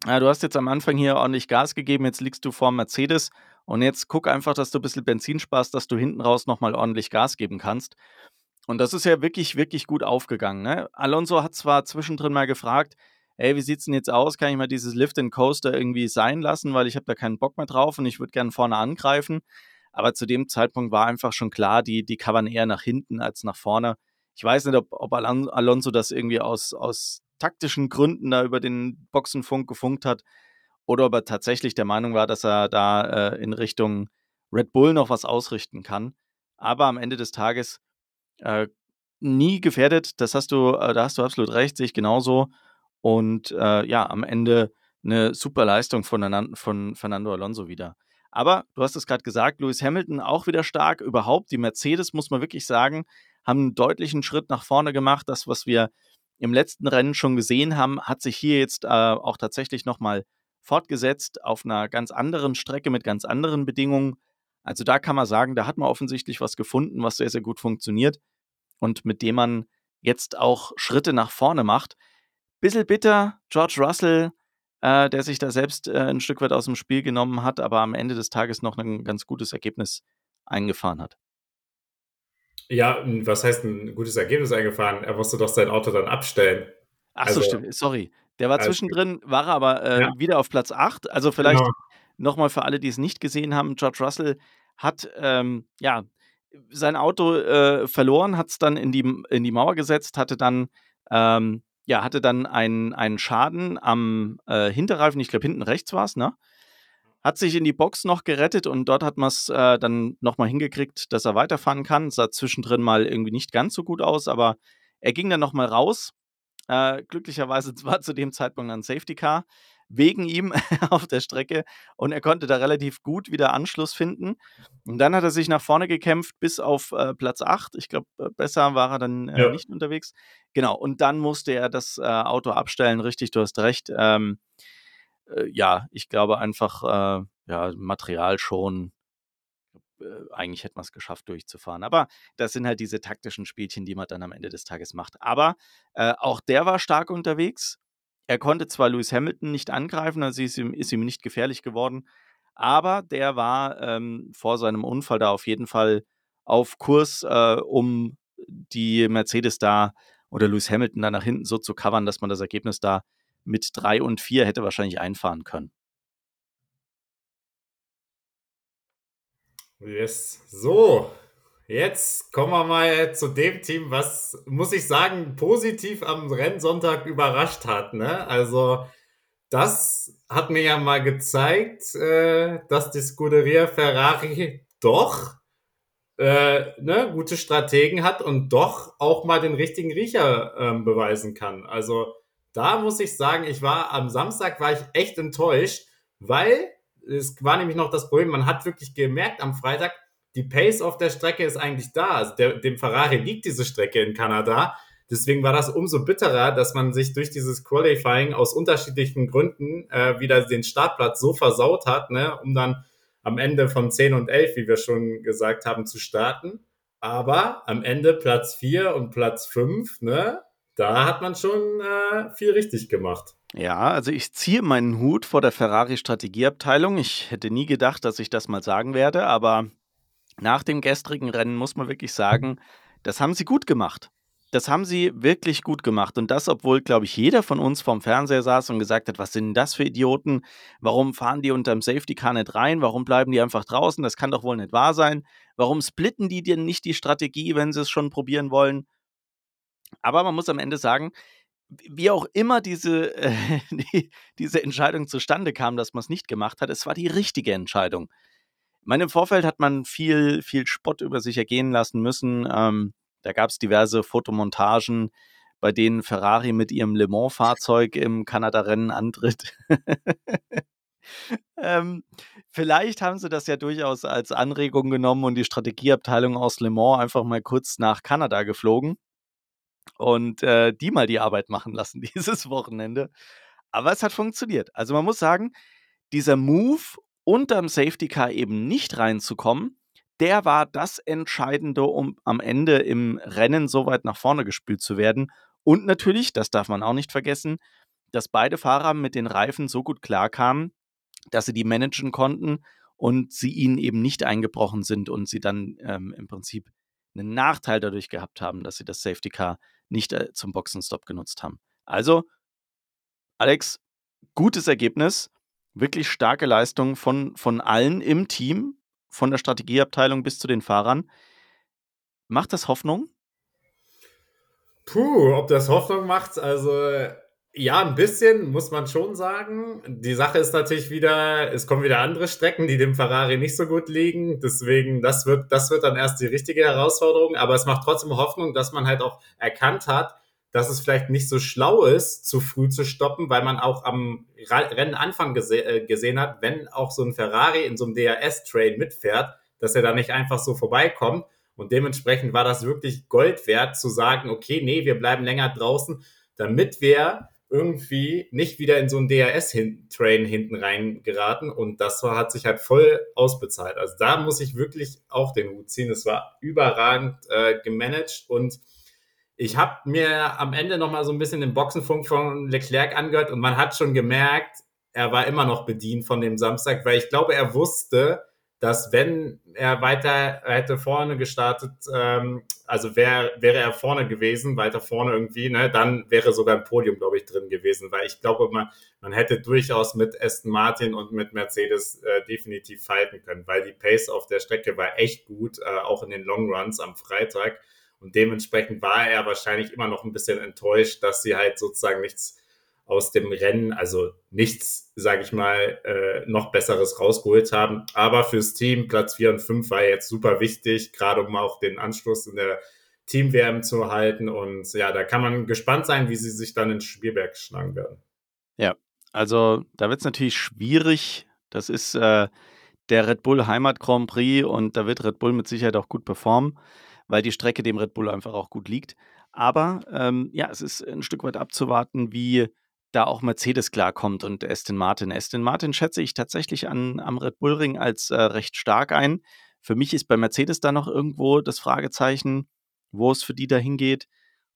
Ja, du hast jetzt am Anfang hier ordentlich Gas gegeben, jetzt liegst du vor Mercedes und jetzt guck einfach, dass du ein bisschen Benzin sparst, dass du hinten raus nochmal ordentlich Gas geben kannst. Und das ist ja wirklich, wirklich gut aufgegangen. Ne? Alonso hat zwar zwischendrin mal gefragt, ey, wie sieht's denn jetzt aus? Kann ich mal dieses Lift and Coaster irgendwie sein lassen, weil ich habe da keinen Bock mehr drauf und ich würde gerne vorne angreifen. Aber zu dem Zeitpunkt war einfach schon klar, die, die covern eher nach hinten als nach vorne. Ich weiß nicht, ob, ob Alonso das irgendwie aus, aus taktischen Gründen da über den Boxenfunk gefunkt hat oder ob er tatsächlich der Meinung war, dass er da äh, in Richtung Red Bull noch was ausrichten kann. Aber am Ende des Tages äh, nie gefährdet. Das hast du, äh, da hast du absolut recht, sehe ich genauso. Und äh, ja, am Ende eine super Leistung von, von Fernando Alonso wieder. Aber du hast es gerade gesagt, Lewis Hamilton auch wieder stark. Überhaupt, die Mercedes, muss man wirklich sagen, haben einen deutlichen Schritt nach vorne gemacht. Das, was wir im letzten Rennen schon gesehen haben, hat sich hier jetzt äh, auch tatsächlich nochmal fortgesetzt auf einer ganz anderen Strecke mit ganz anderen Bedingungen. Also da kann man sagen, da hat man offensichtlich was gefunden, was sehr, sehr gut funktioniert und mit dem man jetzt auch Schritte nach vorne macht. Bisschen bitter, George Russell, äh, der sich da selbst äh, ein Stück weit aus dem Spiel genommen hat, aber am Ende des Tages noch ein ganz gutes Ergebnis eingefahren hat. Ja, was heißt ein gutes Ergebnis eingefahren? Er musste doch sein Auto dann abstellen. Ach so, also, stimmt, sorry. Der war zwischendrin, war er aber äh, ja. wieder auf Platz 8. Also vielleicht genau. Nochmal für alle, die es nicht gesehen haben, George Russell hat ähm, ja sein Auto äh, verloren, hat es dann in die, in die Mauer gesetzt, hatte dann ähm, ja, hatte dann einen, einen Schaden am äh, Hinterreifen, ich glaube hinten rechts war es, ne? Hat sich in die Box noch gerettet und dort hat man es äh, dann nochmal hingekriegt, dass er weiterfahren kann. Sah zwischendrin mal irgendwie nicht ganz so gut aus, aber er ging dann nochmal raus. Äh, glücklicherweise [laughs] war zu dem Zeitpunkt ein Safety Car wegen ihm [laughs] auf der Strecke und er konnte da relativ gut wieder Anschluss finden. Und dann hat er sich nach vorne gekämpft bis auf äh, Platz 8. Ich glaube, äh, besser war er dann äh, ja. nicht unterwegs. Genau, und dann musste er das äh, Auto abstellen. Richtig, du hast recht. Ähm, äh, ja, ich glaube einfach, äh, ja, Material schon eigentlich hätte man es geschafft, durchzufahren. Aber das sind halt diese taktischen Spielchen, die man dann am Ende des Tages macht. Aber äh, auch der war stark unterwegs. Er konnte zwar Lewis Hamilton nicht angreifen, also ist ihm, ist ihm nicht gefährlich geworden, aber der war ähm, vor seinem Unfall da auf jeden Fall auf Kurs, äh, um die Mercedes da oder Lewis Hamilton da nach hinten so zu covern, dass man das Ergebnis da mit 3 und 4 hätte wahrscheinlich einfahren können. Yes. So, Jetzt kommen wir mal zu dem Team, was, muss ich sagen, positiv am Rennsonntag überrascht hat. Ne? Also, das hat mir ja mal gezeigt, äh, dass die Scuderia Ferrari doch äh, ne, gute Strategen hat und doch auch mal den richtigen Riecher äh, beweisen kann. Also, da muss ich sagen, ich war am Samstag war ich echt enttäuscht, weil es war nämlich noch das Problem, man hat wirklich gemerkt am Freitag, die Pace auf der Strecke ist eigentlich da. Also der, dem Ferrari liegt diese Strecke in Kanada. Deswegen war das umso bitterer, dass man sich durch dieses Qualifying aus unterschiedlichen Gründen äh, wieder den Startplatz so versaut hat, ne, um dann am Ende von 10 und 11, wie wir schon gesagt haben, zu starten. Aber am Ende Platz 4 und Platz 5, ne, da hat man schon äh, viel richtig gemacht. Ja, also ich ziehe meinen Hut vor der Ferrari Strategieabteilung. Ich hätte nie gedacht, dass ich das mal sagen werde, aber nach dem gestrigen Rennen muss man wirklich sagen, das haben sie gut gemacht. Das haben sie wirklich gut gemacht. Und das, obwohl, glaube ich, jeder von uns vorm Fernseher saß und gesagt hat, was sind denn das für Idioten? Warum fahren die unterm Safety Car nicht rein? Warum bleiben die einfach draußen? Das kann doch wohl nicht wahr sein. Warum splitten die denn nicht die Strategie, wenn sie es schon probieren wollen? Aber man muss am Ende sagen, wie auch immer diese, äh, [laughs] die, diese Entscheidung zustande kam, dass man es nicht gemacht hat, es war die richtige Entscheidung meine, im Vorfeld hat man viel, viel Spott über sich ergehen lassen müssen. Ähm, da gab es diverse Fotomontagen, bei denen Ferrari mit ihrem Le Mans-Fahrzeug im Kanada-Rennen antritt. [laughs] ähm, vielleicht haben sie das ja durchaus als Anregung genommen und die Strategieabteilung aus Le Mans einfach mal kurz nach Kanada geflogen und äh, die mal die Arbeit machen lassen [laughs] dieses Wochenende. Aber es hat funktioniert. Also man muss sagen, dieser Move unterm Safety Car eben nicht reinzukommen, der war das Entscheidende, um am Ende im Rennen so weit nach vorne gespült zu werden. Und natürlich, das darf man auch nicht vergessen, dass beide Fahrer mit den Reifen so gut klarkamen, dass sie die managen konnten und sie ihnen eben nicht eingebrochen sind und sie dann ähm, im Prinzip einen Nachteil dadurch gehabt haben, dass sie das Safety Car nicht äh, zum Boxenstopp genutzt haben. Also Alex, gutes Ergebnis, wirklich starke Leistung von, von allen im Team, von der Strategieabteilung bis zu den Fahrern. Macht das Hoffnung? Puh, ob das Hoffnung macht, also ja, ein bisschen muss man schon sagen. Die Sache ist natürlich wieder, es kommen wieder andere Strecken, die dem Ferrari nicht so gut liegen. Deswegen, das wird, das wird dann erst die richtige Herausforderung. Aber es macht trotzdem Hoffnung, dass man halt auch erkannt hat, dass es vielleicht nicht so schlau ist, zu früh zu stoppen, weil man auch am Rennenanfang gese äh, gesehen hat, wenn auch so ein Ferrari in so einem DRS-Train mitfährt, dass er da nicht einfach so vorbeikommt. Und dementsprechend war das wirklich Gold wert zu sagen, okay, nee, wir bleiben länger draußen, damit wir irgendwie nicht wieder in so einen DRS-Train hinten rein geraten. Und das war, hat sich halt voll ausbezahlt. Also da muss ich wirklich auch den Hut ziehen. Es war überragend äh, gemanagt und ich habe mir am Ende noch mal so ein bisschen den Boxenfunk von Leclerc angehört und man hat schon gemerkt, er war immer noch bedient von dem Samstag, weil ich glaube, er wusste, dass wenn er weiter hätte vorne gestartet, ähm, also wär, wäre er vorne gewesen, weiter vorne irgendwie, ne, dann wäre sogar ein Podium, glaube ich, drin gewesen, weil ich glaube, man, man hätte durchaus mit Aston Martin und mit Mercedes äh, definitiv fighten können, weil die Pace auf der Strecke war echt gut, äh, auch in den Long Runs am Freitag. Und dementsprechend war er wahrscheinlich immer noch ein bisschen enttäuscht, dass sie halt sozusagen nichts aus dem Rennen, also nichts, sage ich mal, äh, noch Besseres rausgeholt haben. Aber fürs Team Platz 4 und 5 war jetzt super wichtig, gerade um auch den Anschluss in der Team-WM zu halten. Und ja, da kann man gespannt sein, wie sie sich dann in Spielberg schlagen werden. Ja, also da wird es natürlich schwierig. Das ist äh, der Red Bull Heimat Grand Prix und da wird Red Bull mit Sicherheit auch gut performen weil die Strecke dem Red Bull einfach auch gut liegt. Aber ähm, ja, es ist ein Stück weit abzuwarten, wie da auch Mercedes klarkommt und Aston Martin. Aston Martin schätze ich tatsächlich an, am Red Bull Ring als äh, recht stark ein. Für mich ist bei Mercedes da noch irgendwo das Fragezeichen, wo es für die da hingeht.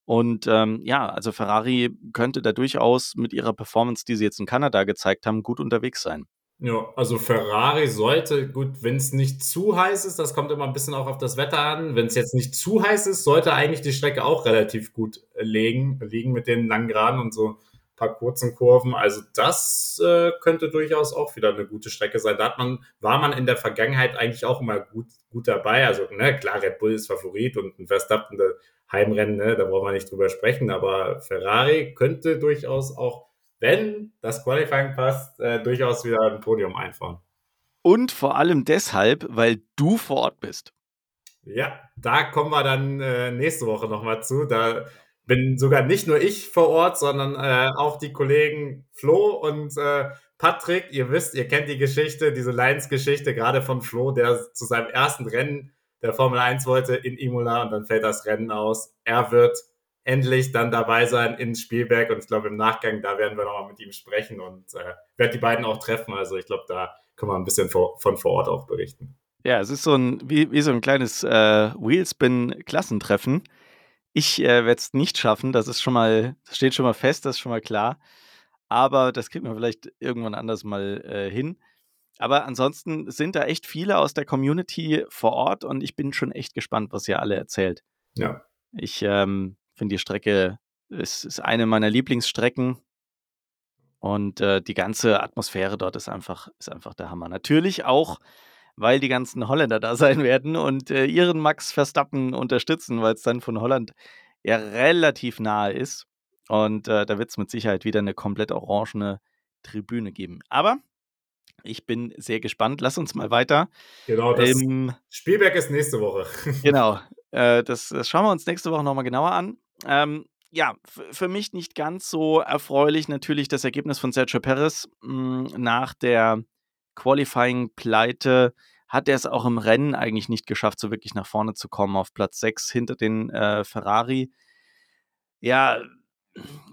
Und ähm, ja, also Ferrari könnte da durchaus mit ihrer Performance, die sie jetzt in Kanada gezeigt haben, gut unterwegs sein. Ja, also Ferrari sollte, gut, wenn es nicht zu heiß ist, das kommt immer ein bisschen auch auf das Wetter an. Wenn es jetzt nicht zu heiß ist, sollte eigentlich die Strecke auch relativ gut äh, liegen, liegen mit den langen Geraden und so ein paar kurzen Kurven. Also das äh, könnte durchaus auch wieder eine gute Strecke sein. Da hat man, war man in der Vergangenheit eigentlich auch immer gut, gut dabei. Also ne, klar, Red Bull ist Favorit und ein Verstappen, Heimrennen, ne, da brauchen wir nicht drüber sprechen, aber Ferrari könnte durchaus auch wenn das Qualifying passt, äh, durchaus wieder ein Podium einfahren. Und vor allem deshalb, weil du vor Ort bist. Ja, da kommen wir dann äh, nächste Woche nochmal zu. Da bin sogar nicht nur ich vor Ort, sondern äh, auch die Kollegen Flo und äh, Patrick. Ihr wisst, ihr kennt die Geschichte, diese Lions-Geschichte, gerade von Flo, der zu seinem ersten Rennen der Formel 1 wollte in Imola und dann fällt das Rennen aus. Er wird endlich dann dabei sein in Spielberg. Und ich glaube, im Nachgang, da werden wir nochmal mit ihm sprechen und äh, werde die beiden auch treffen. Also ich glaube, da können wir ein bisschen vor, von vor Ort auch berichten. Ja, es ist so ein, wie, wie so ein kleines äh, Wheelspin-Klassentreffen. Ich äh, werde es nicht schaffen, das ist schon mal, das steht schon mal fest, das ist schon mal klar. Aber das kriegt man vielleicht irgendwann anders mal äh, hin. Aber ansonsten sind da echt viele aus der Community vor Ort und ich bin schon echt gespannt, was ihr alle erzählt. Ja. Ich ähm, finde die Strecke ist, ist eine meiner Lieblingsstrecken. Und äh, die ganze Atmosphäre dort ist einfach, ist einfach der Hammer. Natürlich auch, weil die ganzen Holländer da sein [laughs] werden und äh, ihren Max Verstappen unterstützen, weil es dann von Holland ja relativ nahe ist. Und äh, da wird es mit Sicherheit wieder eine komplett orangene Tribüne geben. Aber ich bin sehr gespannt. Lass uns mal weiter. Genau, das ähm, Spielberg ist nächste Woche. [laughs] genau, äh, das, das, schauen wir uns nächste Woche nochmal genauer an. Ähm, ja, für mich nicht ganz so erfreulich natürlich das Ergebnis von Sergio Perez. Hm, nach der Qualifying-Pleite hat er es auch im Rennen eigentlich nicht geschafft, so wirklich nach vorne zu kommen, auf Platz 6 hinter den äh, Ferrari. Ja,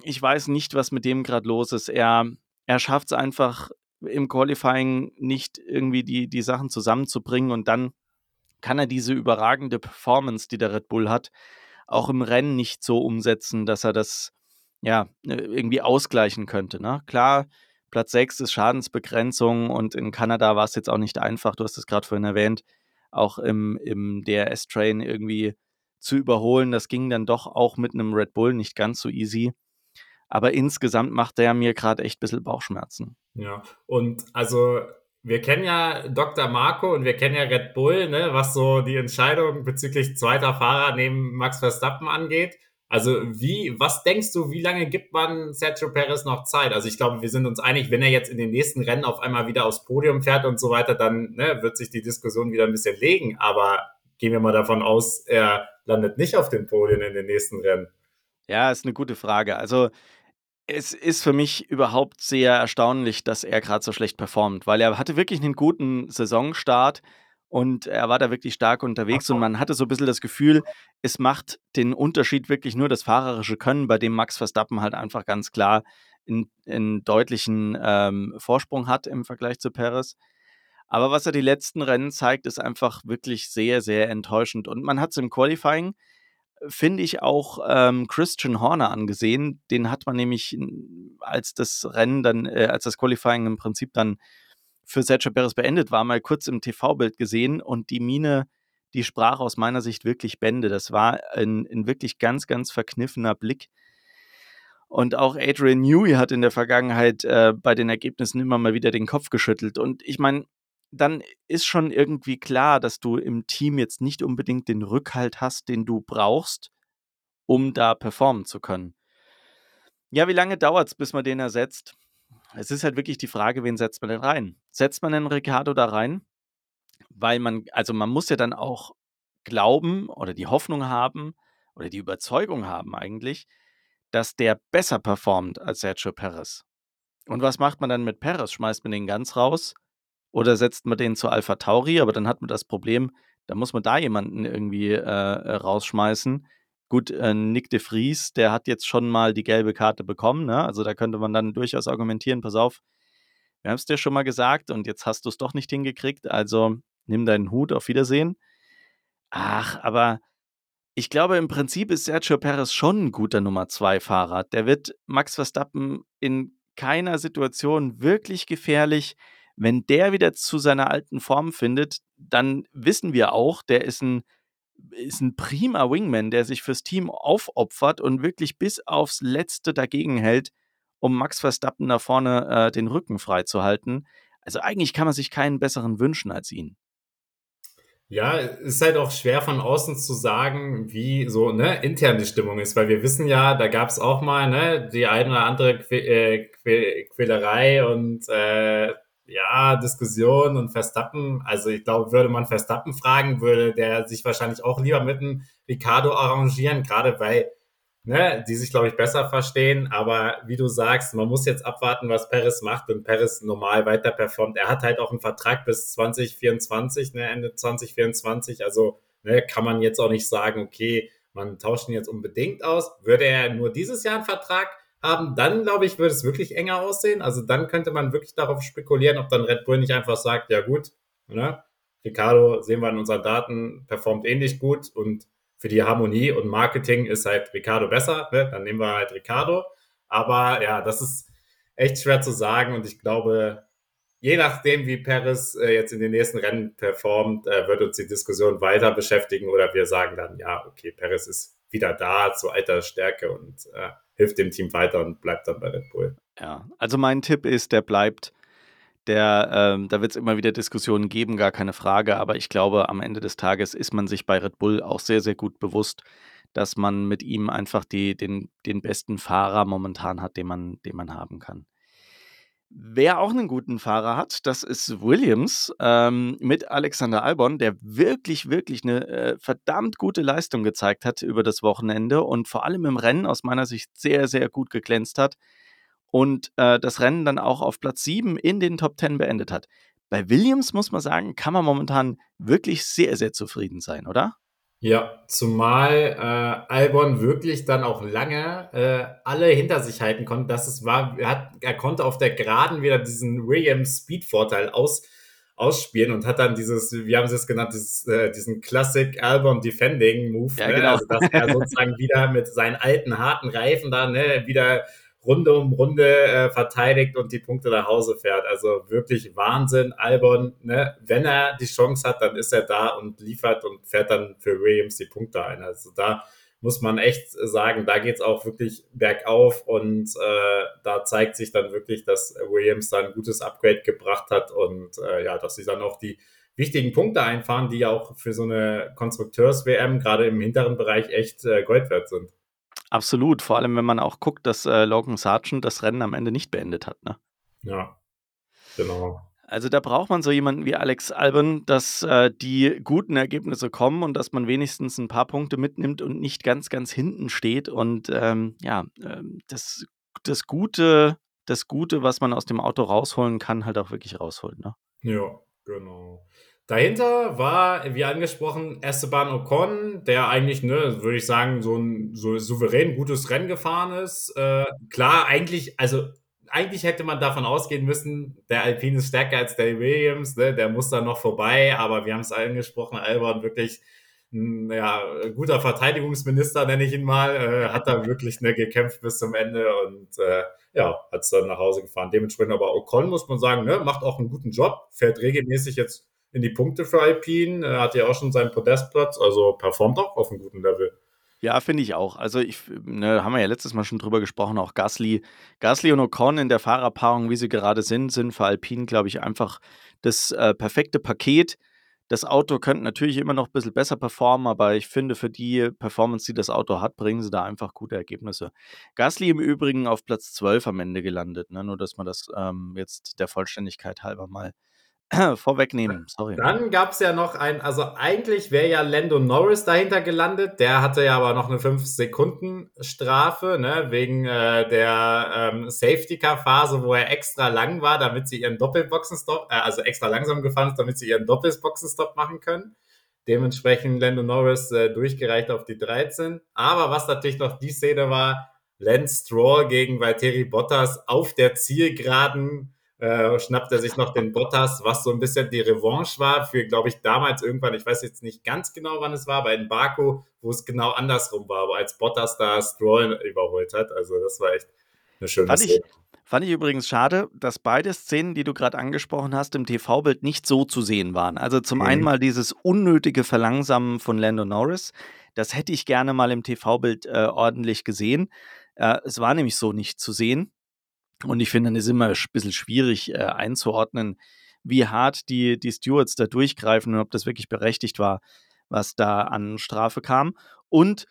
ich weiß nicht, was mit dem gerade los ist. Er, er schafft es einfach im Qualifying nicht irgendwie die, die Sachen zusammenzubringen und dann kann er diese überragende Performance, die der Red Bull hat, auch im Rennen nicht so umsetzen, dass er das ja äh, irgendwie ausgleichen könnte. Ne? Klar, Platz 6 ist Schadensbegrenzung und in Kanada war es jetzt auch nicht einfach, du hast es gerade vorhin erwähnt, auch im, im DRS-Train irgendwie zu überholen. Das ging dann doch auch mit einem Red Bull nicht ganz so easy. Aber insgesamt macht der mir gerade echt ein bisschen Bauchschmerzen. Ja, und also wir kennen ja Dr. Marco und wir kennen ja Red Bull, ne, was so die Entscheidung bezüglich zweiter Fahrer neben Max Verstappen angeht. Also wie, was denkst du, wie lange gibt man Sergio Perez noch Zeit? Also ich glaube, wir sind uns einig, wenn er jetzt in den nächsten Rennen auf einmal wieder aufs Podium fährt und so weiter, dann ne, wird sich die Diskussion wieder ein bisschen legen. Aber gehen wir mal davon aus, er landet nicht auf den Podien in den nächsten Rennen. Ja, ist eine gute Frage. Also es ist für mich überhaupt sehr erstaunlich, dass er gerade so schlecht performt, weil er hatte wirklich einen guten Saisonstart und er war da wirklich stark unterwegs und man hatte so ein bisschen das Gefühl, es macht den Unterschied wirklich nur das fahrerische Können, bei dem Max Verstappen halt einfach ganz klar einen deutlichen ähm, Vorsprung hat im Vergleich zu Perez. Aber was er die letzten Rennen zeigt, ist einfach wirklich sehr, sehr enttäuschend. Und man hat es im Qualifying finde ich auch ähm, Christian Horner angesehen. Den hat man nämlich, als das Rennen dann, äh, als das Qualifying im Prinzip dann für Sergio Perez beendet war, mal kurz im TV-Bild gesehen und die Mine, die sprach aus meiner Sicht wirklich Bände. Das war ein, ein wirklich ganz, ganz verkniffener Blick. Und auch Adrian Newey hat in der Vergangenheit äh, bei den Ergebnissen immer mal wieder den Kopf geschüttelt. Und ich meine, dann ist schon irgendwie klar, dass du im Team jetzt nicht unbedingt den Rückhalt hast, den du brauchst, um da performen zu können. Ja, wie lange dauert es, bis man den ersetzt? Es ist halt wirklich die Frage, wen setzt man denn rein? Setzt man den Ricardo da rein? Weil man, also man muss ja dann auch glauben oder die Hoffnung haben oder die Überzeugung haben eigentlich, dass der besser performt als Sergio Perez. Und was macht man dann mit Perez? Schmeißt man den ganz raus? Oder setzt man den zu Alpha Tauri, aber dann hat man das Problem, da muss man da jemanden irgendwie äh, äh, rausschmeißen. Gut, äh, Nick de Vries, der hat jetzt schon mal die gelbe Karte bekommen, ne? Also da könnte man dann durchaus argumentieren, pass auf, wir haben es dir schon mal gesagt und jetzt hast du es doch nicht hingekriegt, also nimm deinen Hut, auf Wiedersehen. Ach, aber ich glaube, im Prinzip ist Sergio Perez schon ein guter Nummer 2 Fahrer. Der wird Max Verstappen in keiner Situation wirklich gefährlich. Wenn der wieder zu seiner alten Form findet, dann wissen wir auch, der ist ein, ist ein prima Wingman, der sich fürs Team aufopfert und wirklich bis aufs Letzte dagegen hält, um Max Verstappen da vorne äh, den Rücken frei zu halten. Also eigentlich kann man sich keinen besseren wünschen als ihn. Ja, ist halt auch schwer von außen zu sagen, wie so ne, intern die Stimmung ist, weil wir wissen ja, da gab es auch mal ne, die eine oder andere äh, Quälerei und äh, ja, Diskussion und Verstappen, also ich glaube, würde man Verstappen fragen, würde der sich wahrscheinlich auch lieber mit einem Ricardo arrangieren, gerade weil ne, die sich, glaube ich, besser verstehen. Aber wie du sagst, man muss jetzt abwarten, was Perez macht, wenn Perez normal weiter performt. Er hat halt auch einen Vertrag bis 2024, ne, Ende 2024. Also ne, kann man jetzt auch nicht sagen, okay, man tauscht ihn jetzt unbedingt aus. Würde er nur dieses Jahr einen Vertrag haben, dann glaube ich, würde es wirklich enger aussehen. Also dann könnte man wirklich darauf spekulieren, ob dann Red Bull nicht einfach sagt, ja gut, ne? Ricardo sehen wir in unseren Daten, performt ähnlich gut und für die Harmonie und Marketing ist halt Ricardo besser, ne? dann nehmen wir halt Ricardo. Aber ja, das ist echt schwer zu sagen und ich glaube, je nachdem, wie Perez äh, jetzt in den nächsten Rennen performt, äh, wird uns die Diskussion weiter beschäftigen oder wir sagen dann, ja, okay, Perez ist wieder da zu alter Stärke und äh, hilft dem Team weiter und bleibt dann bei Red Bull. Ja, also mein Tipp ist, der bleibt. Der, ähm, da wird es immer wieder Diskussionen geben, gar keine Frage. Aber ich glaube, am Ende des Tages ist man sich bei Red Bull auch sehr, sehr gut bewusst, dass man mit ihm einfach die, den, den besten Fahrer momentan hat, den man, den man haben kann. Wer auch einen guten Fahrer hat, das ist Williams ähm, mit Alexander Albon, der wirklich, wirklich eine äh, verdammt gute Leistung gezeigt hat über das Wochenende und vor allem im Rennen aus meiner Sicht sehr, sehr gut geglänzt hat und äh, das Rennen dann auch auf Platz 7 in den Top 10 beendet hat. Bei Williams muss man sagen, kann man momentan wirklich sehr, sehr zufrieden sein, oder? Ja, zumal äh, Albon wirklich dann auch lange äh, alle hinter sich halten konnte. Das es war, er, hat, er konnte auf der Geraden wieder diesen Williams Speed-Vorteil aus, ausspielen und hat dann dieses, wie haben sie es genannt, dieses, äh, diesen Classic Albon Defending Move. Ja, ne? genau. Also, dass er sozusagen wieder mit seinen alten, harten Reifen da ne, wieder Runde um Runde äh, verteidigt und die Punkte nach Hause fährt. Also wirklich Wahnsinn. Albon, ne? wenn er die Chance hat, dann ist er da und liefert und fährt dann für Williams die Punkte ein. Also da muss man echt sagen, da geht es auch wirklich bergauf und äh, da zeigt sich dann wirklich, dass Williams da ein gutes Upgrade gebracht hat und äh, ja, dass sie dann auch die wichtigen Punkte einfahren, die ja auch für so eine Konstrukteurs-WM gerade im hinteren Bereich echt äh, Gold wert sind. Absolut, vor allem wenn man auch guckt, dass äh, Logan Sargent das Rennen am Ende nicht beendet hat. Ne? Ja, genau. Also da braucht man so jemanden wie Alex Albon, dass äh, die guten Ergebnisse kommen und dass man wenigstens ein paar Punkte mitnimmt und nicht ganz, ganz hinten steht. Und ähm, ja, äh, das, das Gute, das Gute, was man aus dem Auto rausholen kann, halt auch wirklich rausholen. Ne? Ja, genau. Dahinter war, wie angesprochen, Esteban Ocon, der eigentlich, ne, würde ich sagen, so ein so souverän gutes Rennen gefahren ist. Äh, klar, eigentlich, also eigentlich hätte man davon ausgehen müssen, der Alpine ist stärker als der Williams, ne? der muss da noch vorbei, aber wir haben es angesprochen, Albon wirklich ein ja, guter Verteidigungsminister, nenne ich ihn mal, äh, hat da wirklich ne, gekämpft bis zum Ende und äh, ja, hat es dann nach Hause gefahren. Dementsprechend aber Ocon, muss man sagen, ne, macht auch einen guten Job, fährt regelmäßig jetzt in die Punkte für Alpine, äh, hat ja auch schon seinen Podestplatz, also performt auch auf einem guten Level. Ja, finde ich auch. Also ich, ne, haben wir ja letztes Mal schon drüber gesprochen, auch Gasly. Gasly und Ocon in der Fahrerpaarung, wie sie gerade sind, sind für Alpine, glaube ich, einfach das äh, perfekte Paket. Das Auto könnte natürlich immer noch ein bisschen besser performen, aber ich finde, für die Performance, die das Auto hat, bringen sie da einfach gute Ergebnisse. Gasly im Übrigen auf Platz 12 am Ende gelandet, ne? nur dass man das ähm, jetzt der Vollständigkeit halber mal [clears throat] vorwegnehmen, sorry. Dann gab es ja noch ein, also eigentlich wäre ja Lando Norris dahinter gelandet, der hatte ja aber noch eine 5-Sekunden-Strafe, ne, wegen äh, der ähm, Safety-Car-Phase, wo er extra lang war, damit sie ihren Doppelboxenstopp, äh, also extra langsam gefahren ist, damit sie ihren Doppelboxenstopp machen können. Dementsprechend Lando Norris äh, durchgereicht auf die 13. Aber was natürlich noch die Szene war, Lance Stroll gegen Valtteri Bottas auf der Zielgeraden äh, schnappt er sich noch den Bottas, was so ein bisschen die Revanche war für, glaube ich, damals irgendwann, ich weiß jetzt nicht ganz genau, wann es war, bei den Baku, wo es genau andersrum war, als Bottas da Stroll überholt hat. Also das war echt eine schöne fand Szene. Ich, fand ich übrigens schade, dass beide Szenen, die du gerade angesprochen hast, im TV-Bild nicht so zu sehen waren. Also zum mhm. einen mal dieses unnötige Verlangsamen von Lando Norris. Das hätte ich gerne mal im TV-Bild äh, ordentlich gesehen. Äh, es war nämlich so nicht zu sehen. Und ich finde, dann ist immer ein bisschen schwierig äh, einzuordnen, wie hart die, die Stewards da durchgreifen und ob das wirklich berechtigt war, was da an Strafe kam. Und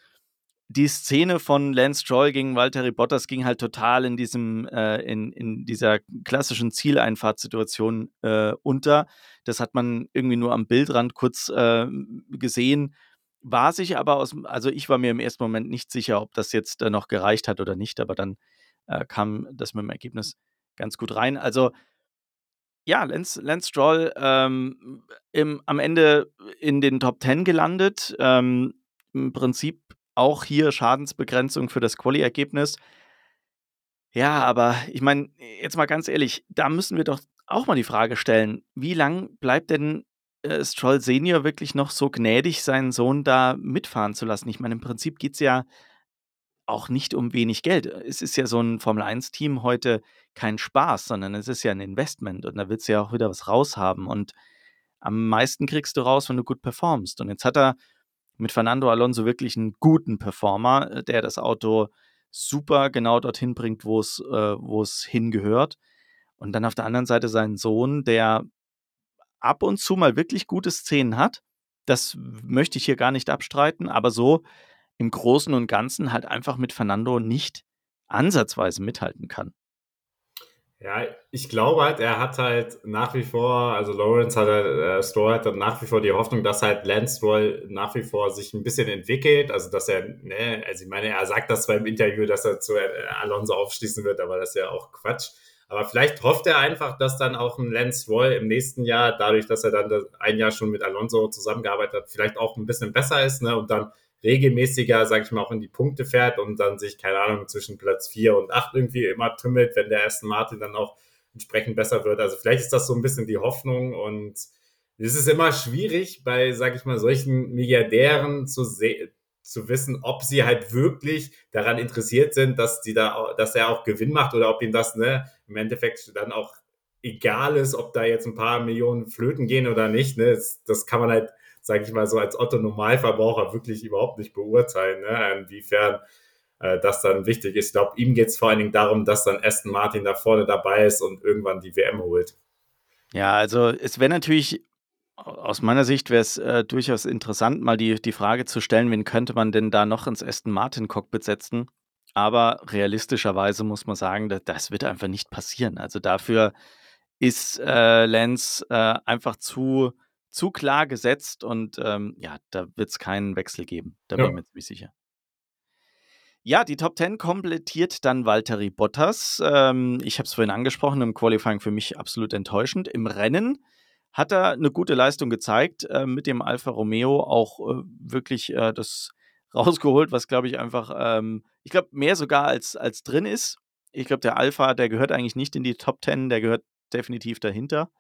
die Szene von Lance Stroll gegen Valtteri Bottas ging halt total in diesem, äh, in, in dieser klassischen Zieleinfahrtssituation äh, unter. Das hat man irgendwie nur am Bildrand kurz äh, gesehen. War sich aber aus, also ich war mir im ersten Moment nicht sicher, ob das jetzt äh, noch gereicht hat oder nicht, aber dann äh, kam das mit dem Ergebnis ganz gut rein. Also ja, Lance, Lance Stroll ähm, im, am Ende in den Top 10 gelandet. Ähm, Im Prinzip auch hier Schadensbegrenzung für das Quali-Ergebnis. Ja, aber ich meine, jetzt mal ganz ehrlich, da müssen wir doch auch mal die Frage stellen, wie lang bleibt denn äh, Stroll Senior wirklich noch so gnädig, seinen Sohn da mitfahren zu lassen? Ich meine, im Prinzip geht es ja auch nicht um wenig Geld. Es ist ja so ein Formel-1-Team heute kein Spaß, sondern es ist ja ein Investment und da willst du ja auch wieder was raushaben. Und am meisten kriegst du raus, wenn du gut performst. Und jetzt hat er mit Fernando Alonso wirklich einen guten Performer, äh, der das Auto super genau dorthin bringt, wo es, äh, wo es hingehört. Und dann auf der anderen Seite seinen Sohn, der ab und zu mal wirklich gute Szenen hat. Das möchte ich hier gar nicht abstreiten, aber so im Großen und Ganzen halt einfach mit Fernando nicht ansatzweise mithalten kann. Ja, ich glaube halt, er hat halt nach wie vor, also Lawrence hat äh, Stroll hat nach wie vor die Hoffnung, dass halt Lance Stroll nach wie vor sich ein bisschen entwickelt, also dass er, ne, also ich meine, er sagt das zwar im Interview, dass er zu äh, Alonso aufschließen wird, aber das ist ja auch Quatsch. Aber vielleicht hofft er einfach, dass dann auch ein Lance Stroll im nächsten Jahr, dadurch, dass er dann ein Jahr schon mit Alonso zusammengearbeitet hat, vielleicht auch ein bisschen besser ist, ne, und dann regelmäßiger, sag ich mal, auch in die Punkte fährt und dann sich, keine Ahnung, zwischen Platz 4 und 8 irgendwie immer tümmelt, wenn der Aston Martin dann auch entsprechend besser wird. Also vielleicht ist das so ein bisschen die Hoffnung und es ist immer schwierig bei, sag ich mal, solchen Milliardären zu sehen, zu wissen, ob sie halt wirklich daran interessiert sind, dass die da, dass er auch Gewinn macht oder ob ihm das ne, im Endeffekt dann auch egal ist, ob da jetzt ein paar Millionen Flöten gehen oder nicht. Ne? Das, das kann man halt sage ich mal so, als Otto-Normalverbraucher wirklich überhaupt nicht beurteilen, ne? inwiefern äh, das dann wichtig ist. Ich glaube, ihm geht es vor allen Dingen darum, dass dann Aston Martin da vorne dabei ist und irgendwann die WM holt. Ja, also es wäre natürlich aus meiner Sicht wäre es äh, durchaus interessant, mal die, die Frage zu stellen, wen könnte man denn da noch ins Aston Martin Cockpit setzen? Aber realistischerweise muss man sagen, das, das wird einfach nicht passieren. Also dafür ist äh, Lance äh, einfach zu, zu klar gesetzt und ähm, ja, da wird es keinen Wechsel geben. Da ja. bin ich mir ziemlich sicher. Ja, die Top 10 komplettiert dann Valtteri Bottas. Ähm, ich habe es vorhin angesprochen, im Qualifying für mich absolut enttäuschend. Im Rennen hat er eine gute Leistung gezeigt, äh, mit dem Alfa Romeo auch äh, wirklich äh, das [laughs] rausgeholt, was glaube ich einfach, ähm, ich glaube mehr sogar als, als drin ist. Ich glaube, der Alpha, der gehört eigentlich nicht in die Top 10, der gehört definitiv dahinter.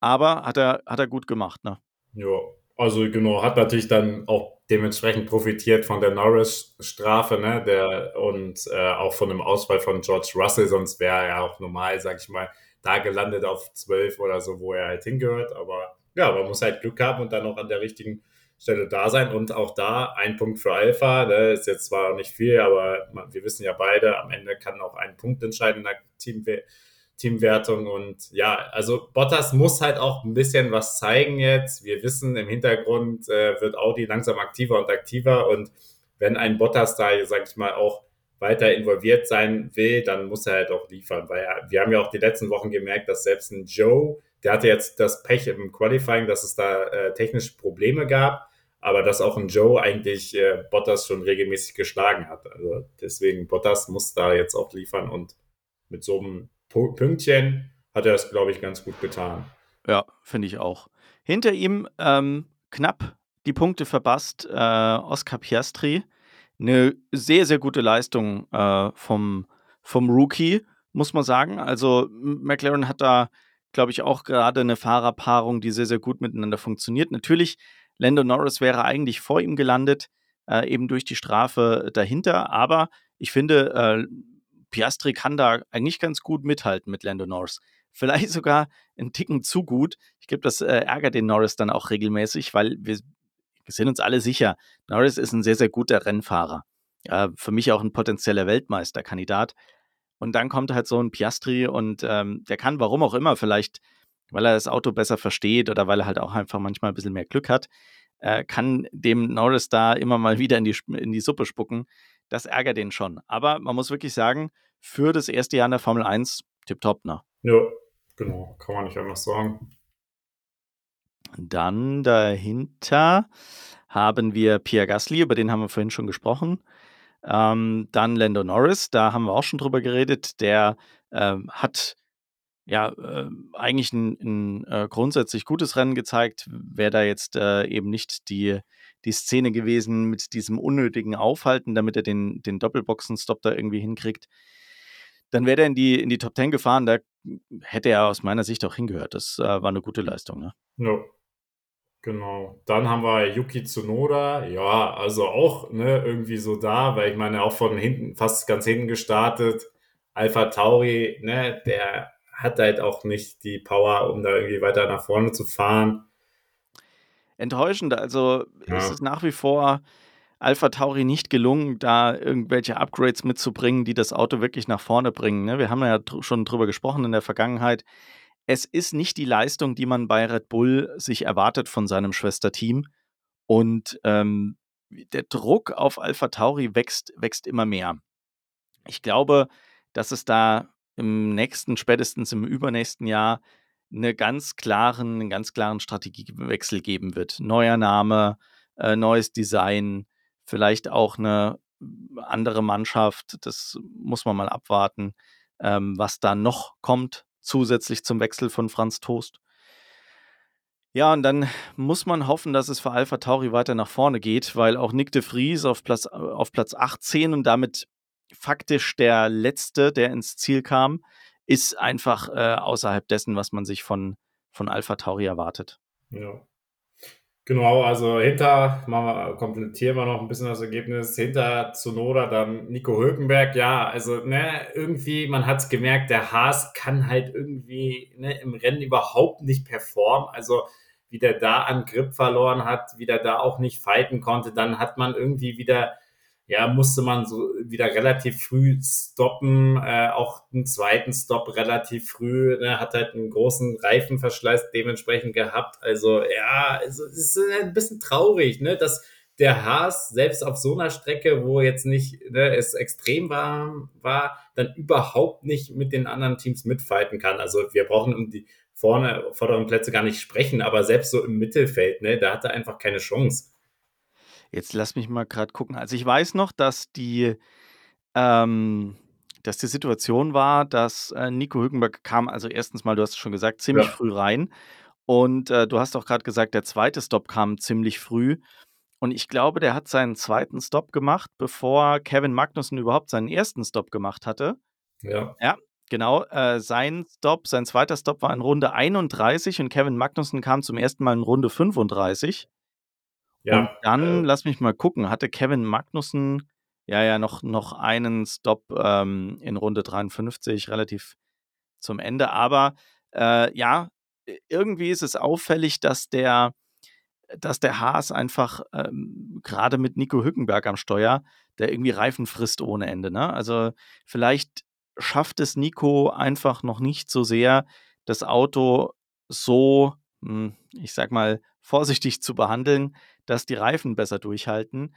Aber hat er, hat er gut gemacht, ne? Ja, also genau, hat natürlich dann auch dementsprechend profitiert von der Norris-Strafe, ne, der und äh, auch von dem Ausfall von George Russell, sonst wäre er auch normal, sag ich mal, da gelandet auf 12 oder so, wo er halt hingehört. Aber ja, man muss halt Glück haben und dann auch an der richtigen Stelle da sein. Und auch da ein Punkt für Alpha, ne, ist jetzt zwar nicht viel, aber wir wissen ja beide, am Ende kann auch ein Punkt entscheiden in der Team Teamwertung. Und ja, also Bottas muss halt auch ein bisschen was zeigen jetzt. Wir wissen, im Hintergrund äh, wird Audi langsam aktiver und aktiver. Und wenn ein Bottas da, sag ich mal, auch weiter involviert sein will, dann muss er halt auch liefern. Weil wir haben ja auch die letzten Wochen gemerkt, dass selbst ein Joe, der hatte jetzt das Pech im Qualifying, dass es da äh, technische Probleme gab, aber dass auch ein Joe eigentlich äh, Bottas schon regelmäßig geschlagen hat. Also deswegen, Bottas muss da jetzt auch liefern und mit so einem Pünktchen hat er es, glaube ich, ganz gut getan. Ja, finde ich auch. Hinter ihm ähm, knapp die Punkte verbasst äh, Oscar Piastri. Eine sehr, sehr gute Leistung äh, vom, vom Rookie, muss man sagen. Also McLaren hat da, glaube ich, auch gerade eine Fahrerpaarung, die sehr, sehr gut miteinander funktioniert. Natürlich, Lando Norris wäre eigentlich vor ihm gelandet, äh, eben durch die Strafe dahinter. Aber ich finde, äh, Piastri kann da eigentlich ganz gut mithalten mit Lando Norris. [laughs] Vielleicht sogar einen Ticken zu gut. Ich glaube, das äh, ärgert den Norris dann auch regelmäßig, weil wir, wir, sind uns alle sicher, Norris ist ein sehr, sehr guter Rennfahrer. Äh, für mich auch ein potenzieller Weltmeisterkandidat. Und dann kommt halt so ein Piastri und ähm, der kann, warum auch immer, vielleicht, weil er das Auto besser versteht oder weil er halt auch einfach manchmal ein bisschen mehr Glück hat, äh, kann dem Norris da immer mal [laughs] wieder in die, in die Suppe spucken. Das ärgert den schon. Aber man muss wirklich sagen, für das erste Jahr in der Formel 1 tipptopp, ne? Ja, genau. Kann man nicht anders sagen. Dann dahinter haben wir Pierre Gasly, über den haben wir vorhin schon gesprochen. Ähm, dann Lando Norris, da haben wir auch schon drüber geredet. Der äh, hat ja äh, eigentlich ein, ein äh, grundsätzlich gutes Rennen gezeigt. Wäre da jetzt äh, eben nicht die die Szene gewesen mit diesem unnötigen Aufhalten, damit er den, den Doppelboxen-Stop da irgendwie hinkriegt. Dann wäre er in die, in die Top 10 gefahren, da hätte er aus meiner Sicht auch hingehört. Das äh, war eine gute Leistung. Ne? Ja, genau. Dann haben wir Yuki Tsunoda, ja, also auch ne, irgendwie so da, weil ich meine, auch von hinten, fast ganz hinten gestartet. Alpha Tauri, ne, der hat halt auch nicht die Power, um da irgendwie weiter nach vorne zu fahren enttäuschend. Also ja. es ist nach wie vor Alpha Tauri nicht gelungen, da irgendwelche Upgrades mitzubringen, die das Auto wirklich nach vorne bringen. Ne? Wir haben ja schon drüber gesprochen in der Vergangenheit. Es ist nicht die Leistung, die man bei Red Bull sich erwartet von seinem Schwesterteam. Und ähm, der Druck auf Alpha Tauri wächst, wächst immer mehr. Ich glaube, dass es da im nächsten, spätestens im übernächsten Jahr eine ganz klaren, einen ganz klaren Strategiewechsel geben wird. Neuer Name, äh, neues Design, vielleicht auch eine andere Mannschaft. Das muss man mal abwarten, ähm, was da noch kommt, zusätzlich zum Wechsel von Franz Toast. Ja, und dann muss man hoffen, dass es für Alpha Tauri weiter nach vorne geht, weil auch Nick de Vries auf Platz, auf Platz 18 und damit faktisch der Letzte, der ins Ziel kam, ist einfach äh, außerhalb dessen, was man sich von, von Alpha Tauri erwartet. Ja. Genau, also hinter, wir, komplettieren wir noch ein bisschen das Ergebnis, hinter Zunoda dann Nico Hülkenberg, ja, also ne, irgendwie, man hat es gemerkt, der Haas kann halt irgendwie ne, im Rennen überhaupt nicht performen, also wie der da an Grip verloren hat, wie der da auch nicht fighten konnte. Dann hat man irgendwie wieder, ja, musste man so wieder relativ früh stoppen, äh, auch einen zweiten Stop relativ früh, ne, hat halt einen großen Reifenverschleiß dementsprechend gehabt. Also ja, es ist ein bisschen traurig, ne, dass der Haas selbst auf so einer Strecke, wo jetzt nicht ne, es extrem warm war, dann überhaupt nicht mit den anderen Teams mitfighten kann. Also wir brauchen um die vorne vorderen Plätze gar nicht sprechen, aber selbst so im Mittelfeld, ne, da hat er einfach keine Chance. Jetzt lass mich mal gerade gucken. Also ich weiß noch, dass die, ähm, dass die Situation war, dass äh, Nico Hülkenberg kam, also erstens mal, du hast es schon gesagt, ziemlich Ja. früh rein. Und äh, du hast auch gerade gesagt, der zweite Stop kam ziemlich früh. Und ich glaube, der hat seinen zweiten Stop gemacht, bevor Kevin Magnussen überhaupt seinen ersten Stop gemacht hatte. Ja. Ja, genau. Äh, sein Stop, sein zweiter Stop war in Runde 31 und Kevin Magnussen kam zum ersten Mal in Runde 35. Ja. Und dann, äh, lass mich mal gucken, hatte Kevin Magnussen ja ja noch, noch einen Stop ähm, in Runde 53, relativ zum Ende. Aber äh, ja, irgendwie ist es auffällig, dass der, dass der Haas einfach ähm, gerade mit Nico Hückenberg am Steuer, der irgendwie Reifen frisst ohne Ende. Ne? Also vielleicht schafft es Nico einfach noch nicht so sehr, das Auto so, hm, ich sag mal, vorsichtig zu behandeln, dass die Reifen besser durchhalten.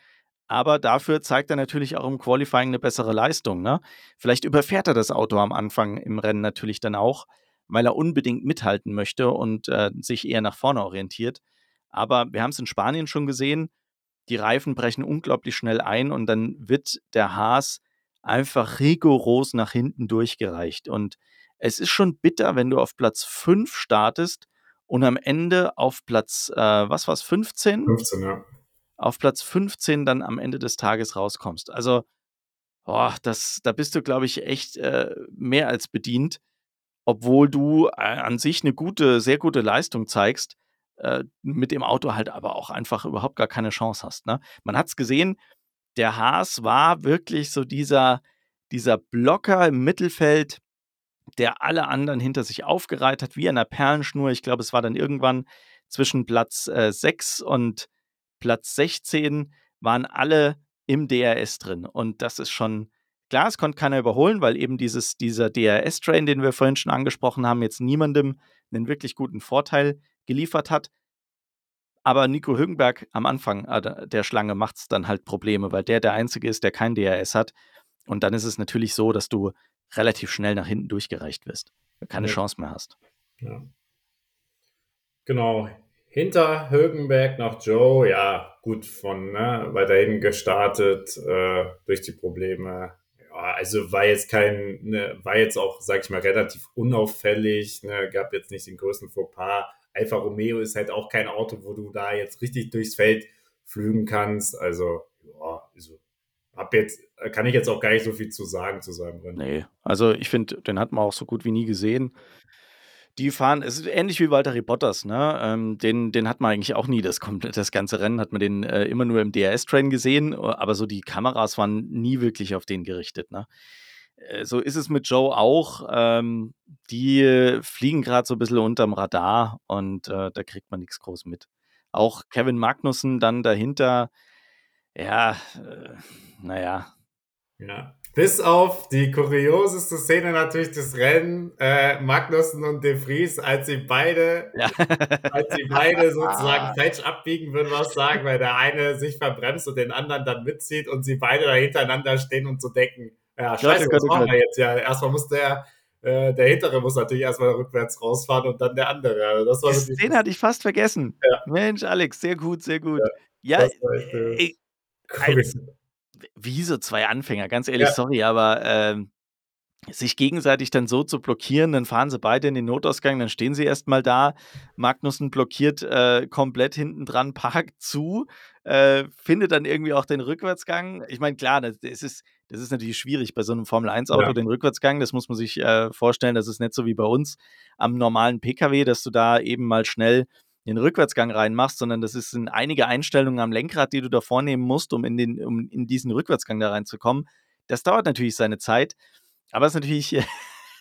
Aber dafür zeigt er natürlich auch im Qualifying eine bessere Leistung. Ne? Vielleicht überfährt er das Auto am Anfang im Rennen natürlich dann auch, weil er unbedingt mithalten möchte und äh, sich eher nach vorne orientiert. Aber wir haben es in Spanien schon gesehen, die Reifen brechen unglaublich schnell ein und dann wird der Haas einfach rigoros nach hinten durchgereicht. Und es ist schon bitter, wenn du auf Platz 5 startest und am Ende auf Platz, äh, was war es, 15? 15, ja. Auf Platz 15 dann am Ende des Tages rauskommst. Also, boah, das, da bist du, glaube ich, echt äh, mehr als bedient, obwohl du äh, an sich eine gute, sehr gute Leistung zeigst, äh, mit dem Auto halt aber auch einfach überhaupt gar keine Chance hast. Ne? Man hat es gesehen, der Haas war wirklich so dieser, dieser Blocker im Mittelfeld, der alle anderen hinter sich aufgereiht hat, wie an einer Perlenschnur. Ich glaube, es war dann irgendwann zwischen Platz äh, 6 und Platz 16 waren alle im DRS drin. Und das ist schon klar, es konnte keiner überholen, weil eben dieses, dieser DRS-Train, den wir vorhin schon angesprochen haben, jetzt niemandem einen wirklich guten Vorteil geliefert hat. Aber Nico Hülkenberg am Anfang äh, der Schlange macht es dann halt Probleme, weil der der Einzige ist, der kein DRS hat. Und dann ist es natürlich so, dass du relativ schnell nach hinten durchgereicht wirst, keine Ja. Chance mehr hast. Ja. Genau. Hinter Hülkenberg noch Joe, ja, gut von ne, weiterhin gestartet äh, durch die Probleme. Ja, also war jetzt kein, ne, war jetzt auch, sag ich mal, relativ unauffällig, ne, gab jetzt nicht den größten Fauxpas. Alfa Romeo ist halt auch kein Auto, wo du da jetzt richtig durchs Feld flügen kannst. Also, ja, also, hab jetzt, kann ich jetzt auch gar nicht so viel zu sagen zu seinem Rennen. Nee, also ich finde, den hat man auch so gut wie nie gesehen. Die fahren, es ist ähnlich wie Walter Bottas, ne? Ähm, den, den hat man eigentlich auch nie, das, das ganze Rennen hat man den äh, immer nur im DRS-Train gesehen, aber so die Kameras waren nie wirklich auf den gerichtet, ne? Äh, so ist es mit Joe auch. Ähm, die fliegen gerade so ein bisschen unterm Radar und äh, da kriegt man nichts groß mit. Auch Kevin Magnussen dann dahinter, ja, äh, naja. Ja. Bis auf die kurioseste Szene natürlich des Rennen, äh, Magnussen und De Vries, als sie beide, Ja. [laughs] als sie beide sozusagen [laughs] falsch abbiegen, würde man sagen, weil der eine sich verbremst und den anderen dann mitzieht und sie beide da hintereinander stehen und so denken, ja, scheiße, was machen wir jetzt? Ja, erstmal muss der, äh, der hintere muss natürlich erstmal rückwärts rausfahren und dann der andere. Also das war Die Szene hatte ich fast vergessen. Ja. Mensch, Alex, sehr gut, sehr gut. Ja, Ja, echt, äh, kurios. wie so zwei Anfänger, ganz ehrlich, Ja. sorry, aber ähm, sich gegenseitig dann so zu blockieren, dann fahren sie beide in den Notausgang, dann stehen sie erstmal da. Magnussen blockiert äh, komplett hinten dran, [laughs] parkt zu, äh, findet dann irgendwie auch den Rückwärtsgang. Ich meine, klar, das, das, ist, das ist natürlich schwierig bei so einem Formel-1-Auto, Ja. den Rückwärtsgang. Das muss man sich äh, vorstellen. Das ist nicht so wie bei uns am normalen PKW, dass du da eben mal schnell den Rückwärtsgang reinmachst, sondern das sind einige Einstellungen am Lenkrad, die du da vornehmen musst, um in, den, um in diesen Rückwärtsgang da reinzukommen. Das dauert natürlich seine Zeit, aber es ist natürlich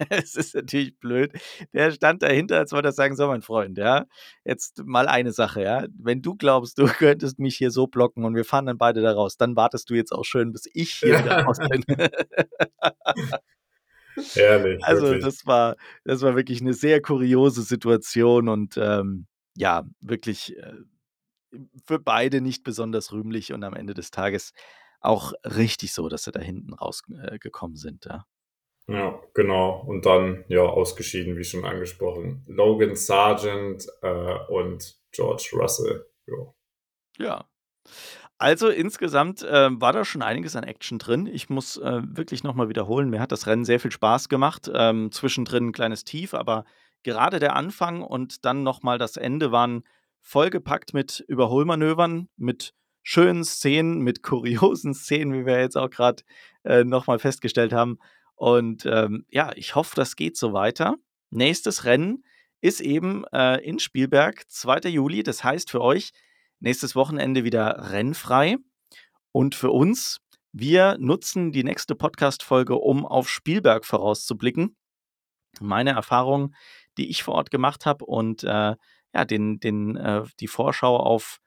[laughs] es ist natürlich blöd. Der stand dahinter, als wollte er sagen: „So, mein Freund, ja, jetzt mal eine Sache, ja. Wenn du glaubst, du [laughs] könntest mich hier so blocken und wir fahren dann beide da raus, dann wartest du jetzt auch schön, bis ich hier wieder raus [laughs] bin.“ Herrlich, Also, wirklich. das war das war wirklich 'ne sehr kuriose Situation und, ähm, ja, wirklich, äh, für beide nicht besonders rühmlich und am Ende des Tages auch richtig so, dass sie da hinten raus äh, sind, ja. Ja, genau. Und dann, ja, ausgeschieden, wie schon angesprochen. Logan Sargent äh, und George Russell. Ja. Ja. Also, insgesamt, ähm, war da schon einiges an Action drin. Ich muss, äh, wirklich noch mal wiederholen, mir hat das Rennen sehr viel Spaß gemacht. Ähm, zwischendrin 'n kleines Tief, aber gerade der Anfang und dann noch mal das Ende waren vollgepackt mit Überholmanövern, mit schönen Szenen, mit [laughs] kuriosen Szenen, wie wir jetzt auch grad, äh, noch mal festgestellt haben. Und, ähm, ja, ich hoffe, das geht so weiter. Nächstes Rennen ist eben, äh, in Spielberg, 2. Juli. Das heißt für euch nächstes Wochenende wieder rennfrei. Und für uns, wir nutzen die nächste Podcast-Folge, um auf Spielberg vorauszublicken. Meine Erfahrungen, die ich vor Ort gemacht habe und, äh, ja, den den äh, die Vorschau auf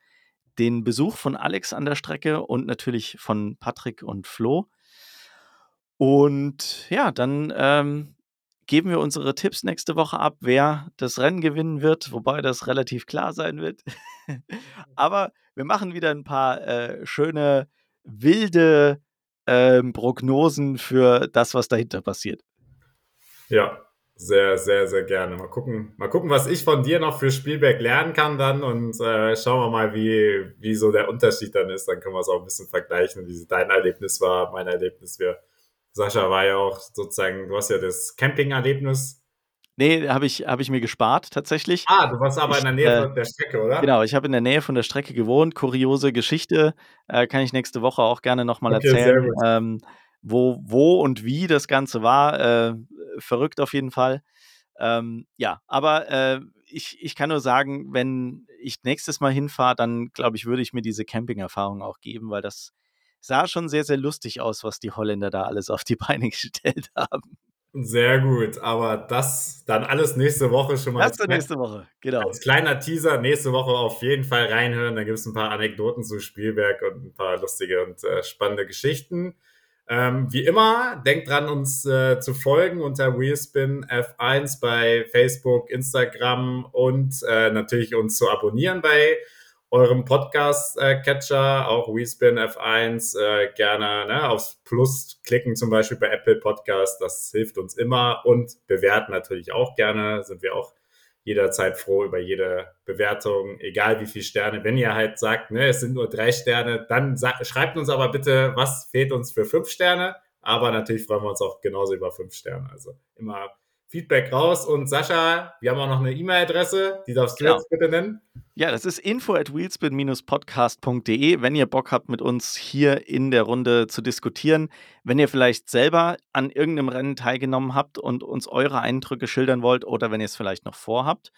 den Besuch von Alex an der Strecke und natürlich von Patrick und Flo. Und ja, dann, ähm, geben wir unsere Tipps nächste Woche ab, wer das Rennen gewinnen wird, wobei das relativ klar sein wird. [laughs] Aber wir machen wieder 'n paar, äh, schöne, wilde, ähm, Prognosen für das, was dahinter passiert. Ja, sehr, sehr, sehr gerne. Mal gucken mal gucken, was ich von dir noch für Spielberg lernen kann dann und, äh, schauen wir mal, wie wie so der Unterschied dann ist. Dann können wir's auch 'n bisschen vergleichen, wie dein Erlebnis war, mein Erlebnis. Wir Sascha war ja auch sozusagen du hast ja das Camping-Erlebnis Ne, habe ich habe ich mir gespart tatsächlich. Ah, du warst aber in Ich, der Nähe äh von der Strecke, oder? genau, ich habe in der Nähe von der Strecke gewohnt. Kuriose Geschichte, äh, kann ich nächste Woche auch gerne noch mal Okay, sehr erzählen, gut. ähm, wo wo und wie das Ganze war. Äh, verrückt auf jeden Fall. Ähm, ja, aber, äh, ich ich kann nur sagen, wenn ich nächstes Mal hinfahre, dann glaube ich, würde ich mir diese Camping-Erfahrung auch geben, weil das sah schon sehr, sehr lustig aus, was die Holländer da alles auf die [laughs] Beine gestellt haben. Sehr gut, aber das dann alles nächste Woche schon mal Das dann nächste Woche, genau. als kleiner Teaser. Nächste Woche auf jeden Fall reinhören. Da gibt's 'n paar Anekdoten zu Spielberg und 'n paar lustige und, äh, spannende Geschichten. Ähm, wie immer, denkt dran, uns, äh, zu folgen unter WheelspinF1 bei Facebook, Instagram und, äh, natürlich uns zu abonnieren bei eurem Podcast, äh, auch WheelspinF1. Äh, gerne, ne, aufs Plus klicken, zum Beispiel bei Apple Podcast. Das hilft uns immer und bewerten natürlich auch gerne. Sind wir auch jederzeit froh über jede Bewertung, egal wie viel Sterne. Wenn ihr halt sagt, ne, es sind nur 3 Sterne, dann schreibt uns aber bitte, was fehlt uns für 5 Sterne. Aber natürlich freuen wir uns auch genauso über 5 Sterne. Also, immer Feedback raus. Und Sascha, wir haben auch noch 'ne E-Mail-Adresse, die darfst du Genau. jetzt bitte nennen. Ja, das ist info@wheelspin-podcast.de, wenn ihr Bock habt, mit uns hier in der Runde zu diskutieren. Wenn ihr vielleicht selber an irgend 'nem Rennen teilgenommen habt und uns eure Eindrücke schildern wollt oder wenn ihr's vielleicht noch vorhabt.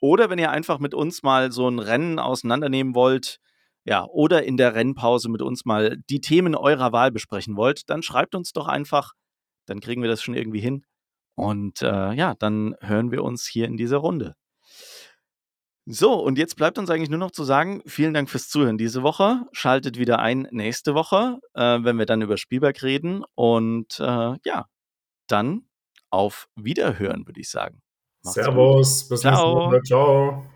Oder wenn ihr einfach mit uns mal so 'n Rennen auseinandernehmen wollt, ja, oder in der Rennpause mit uns mal die Themen eurer Wahl besprechen wollt, dann schreibt uns doch einfach. Dann kriegen wir das schon irgendwie hin. Und, äh, ja, dann hören wir uns hier in dieser Runde. So, und jetzt bleibt uns eigentlich nur noch zu sagen, vielen Dank fürs Zuhören diese Woche. Schaltet wieder ein nächste Woche, äh, wenn wir dann über Spielberg reden. Und, äh, ja, dann auf Wiederhören, würde ich sagen. Macht's gut. Servus, bis nächste. Woche. Tschau.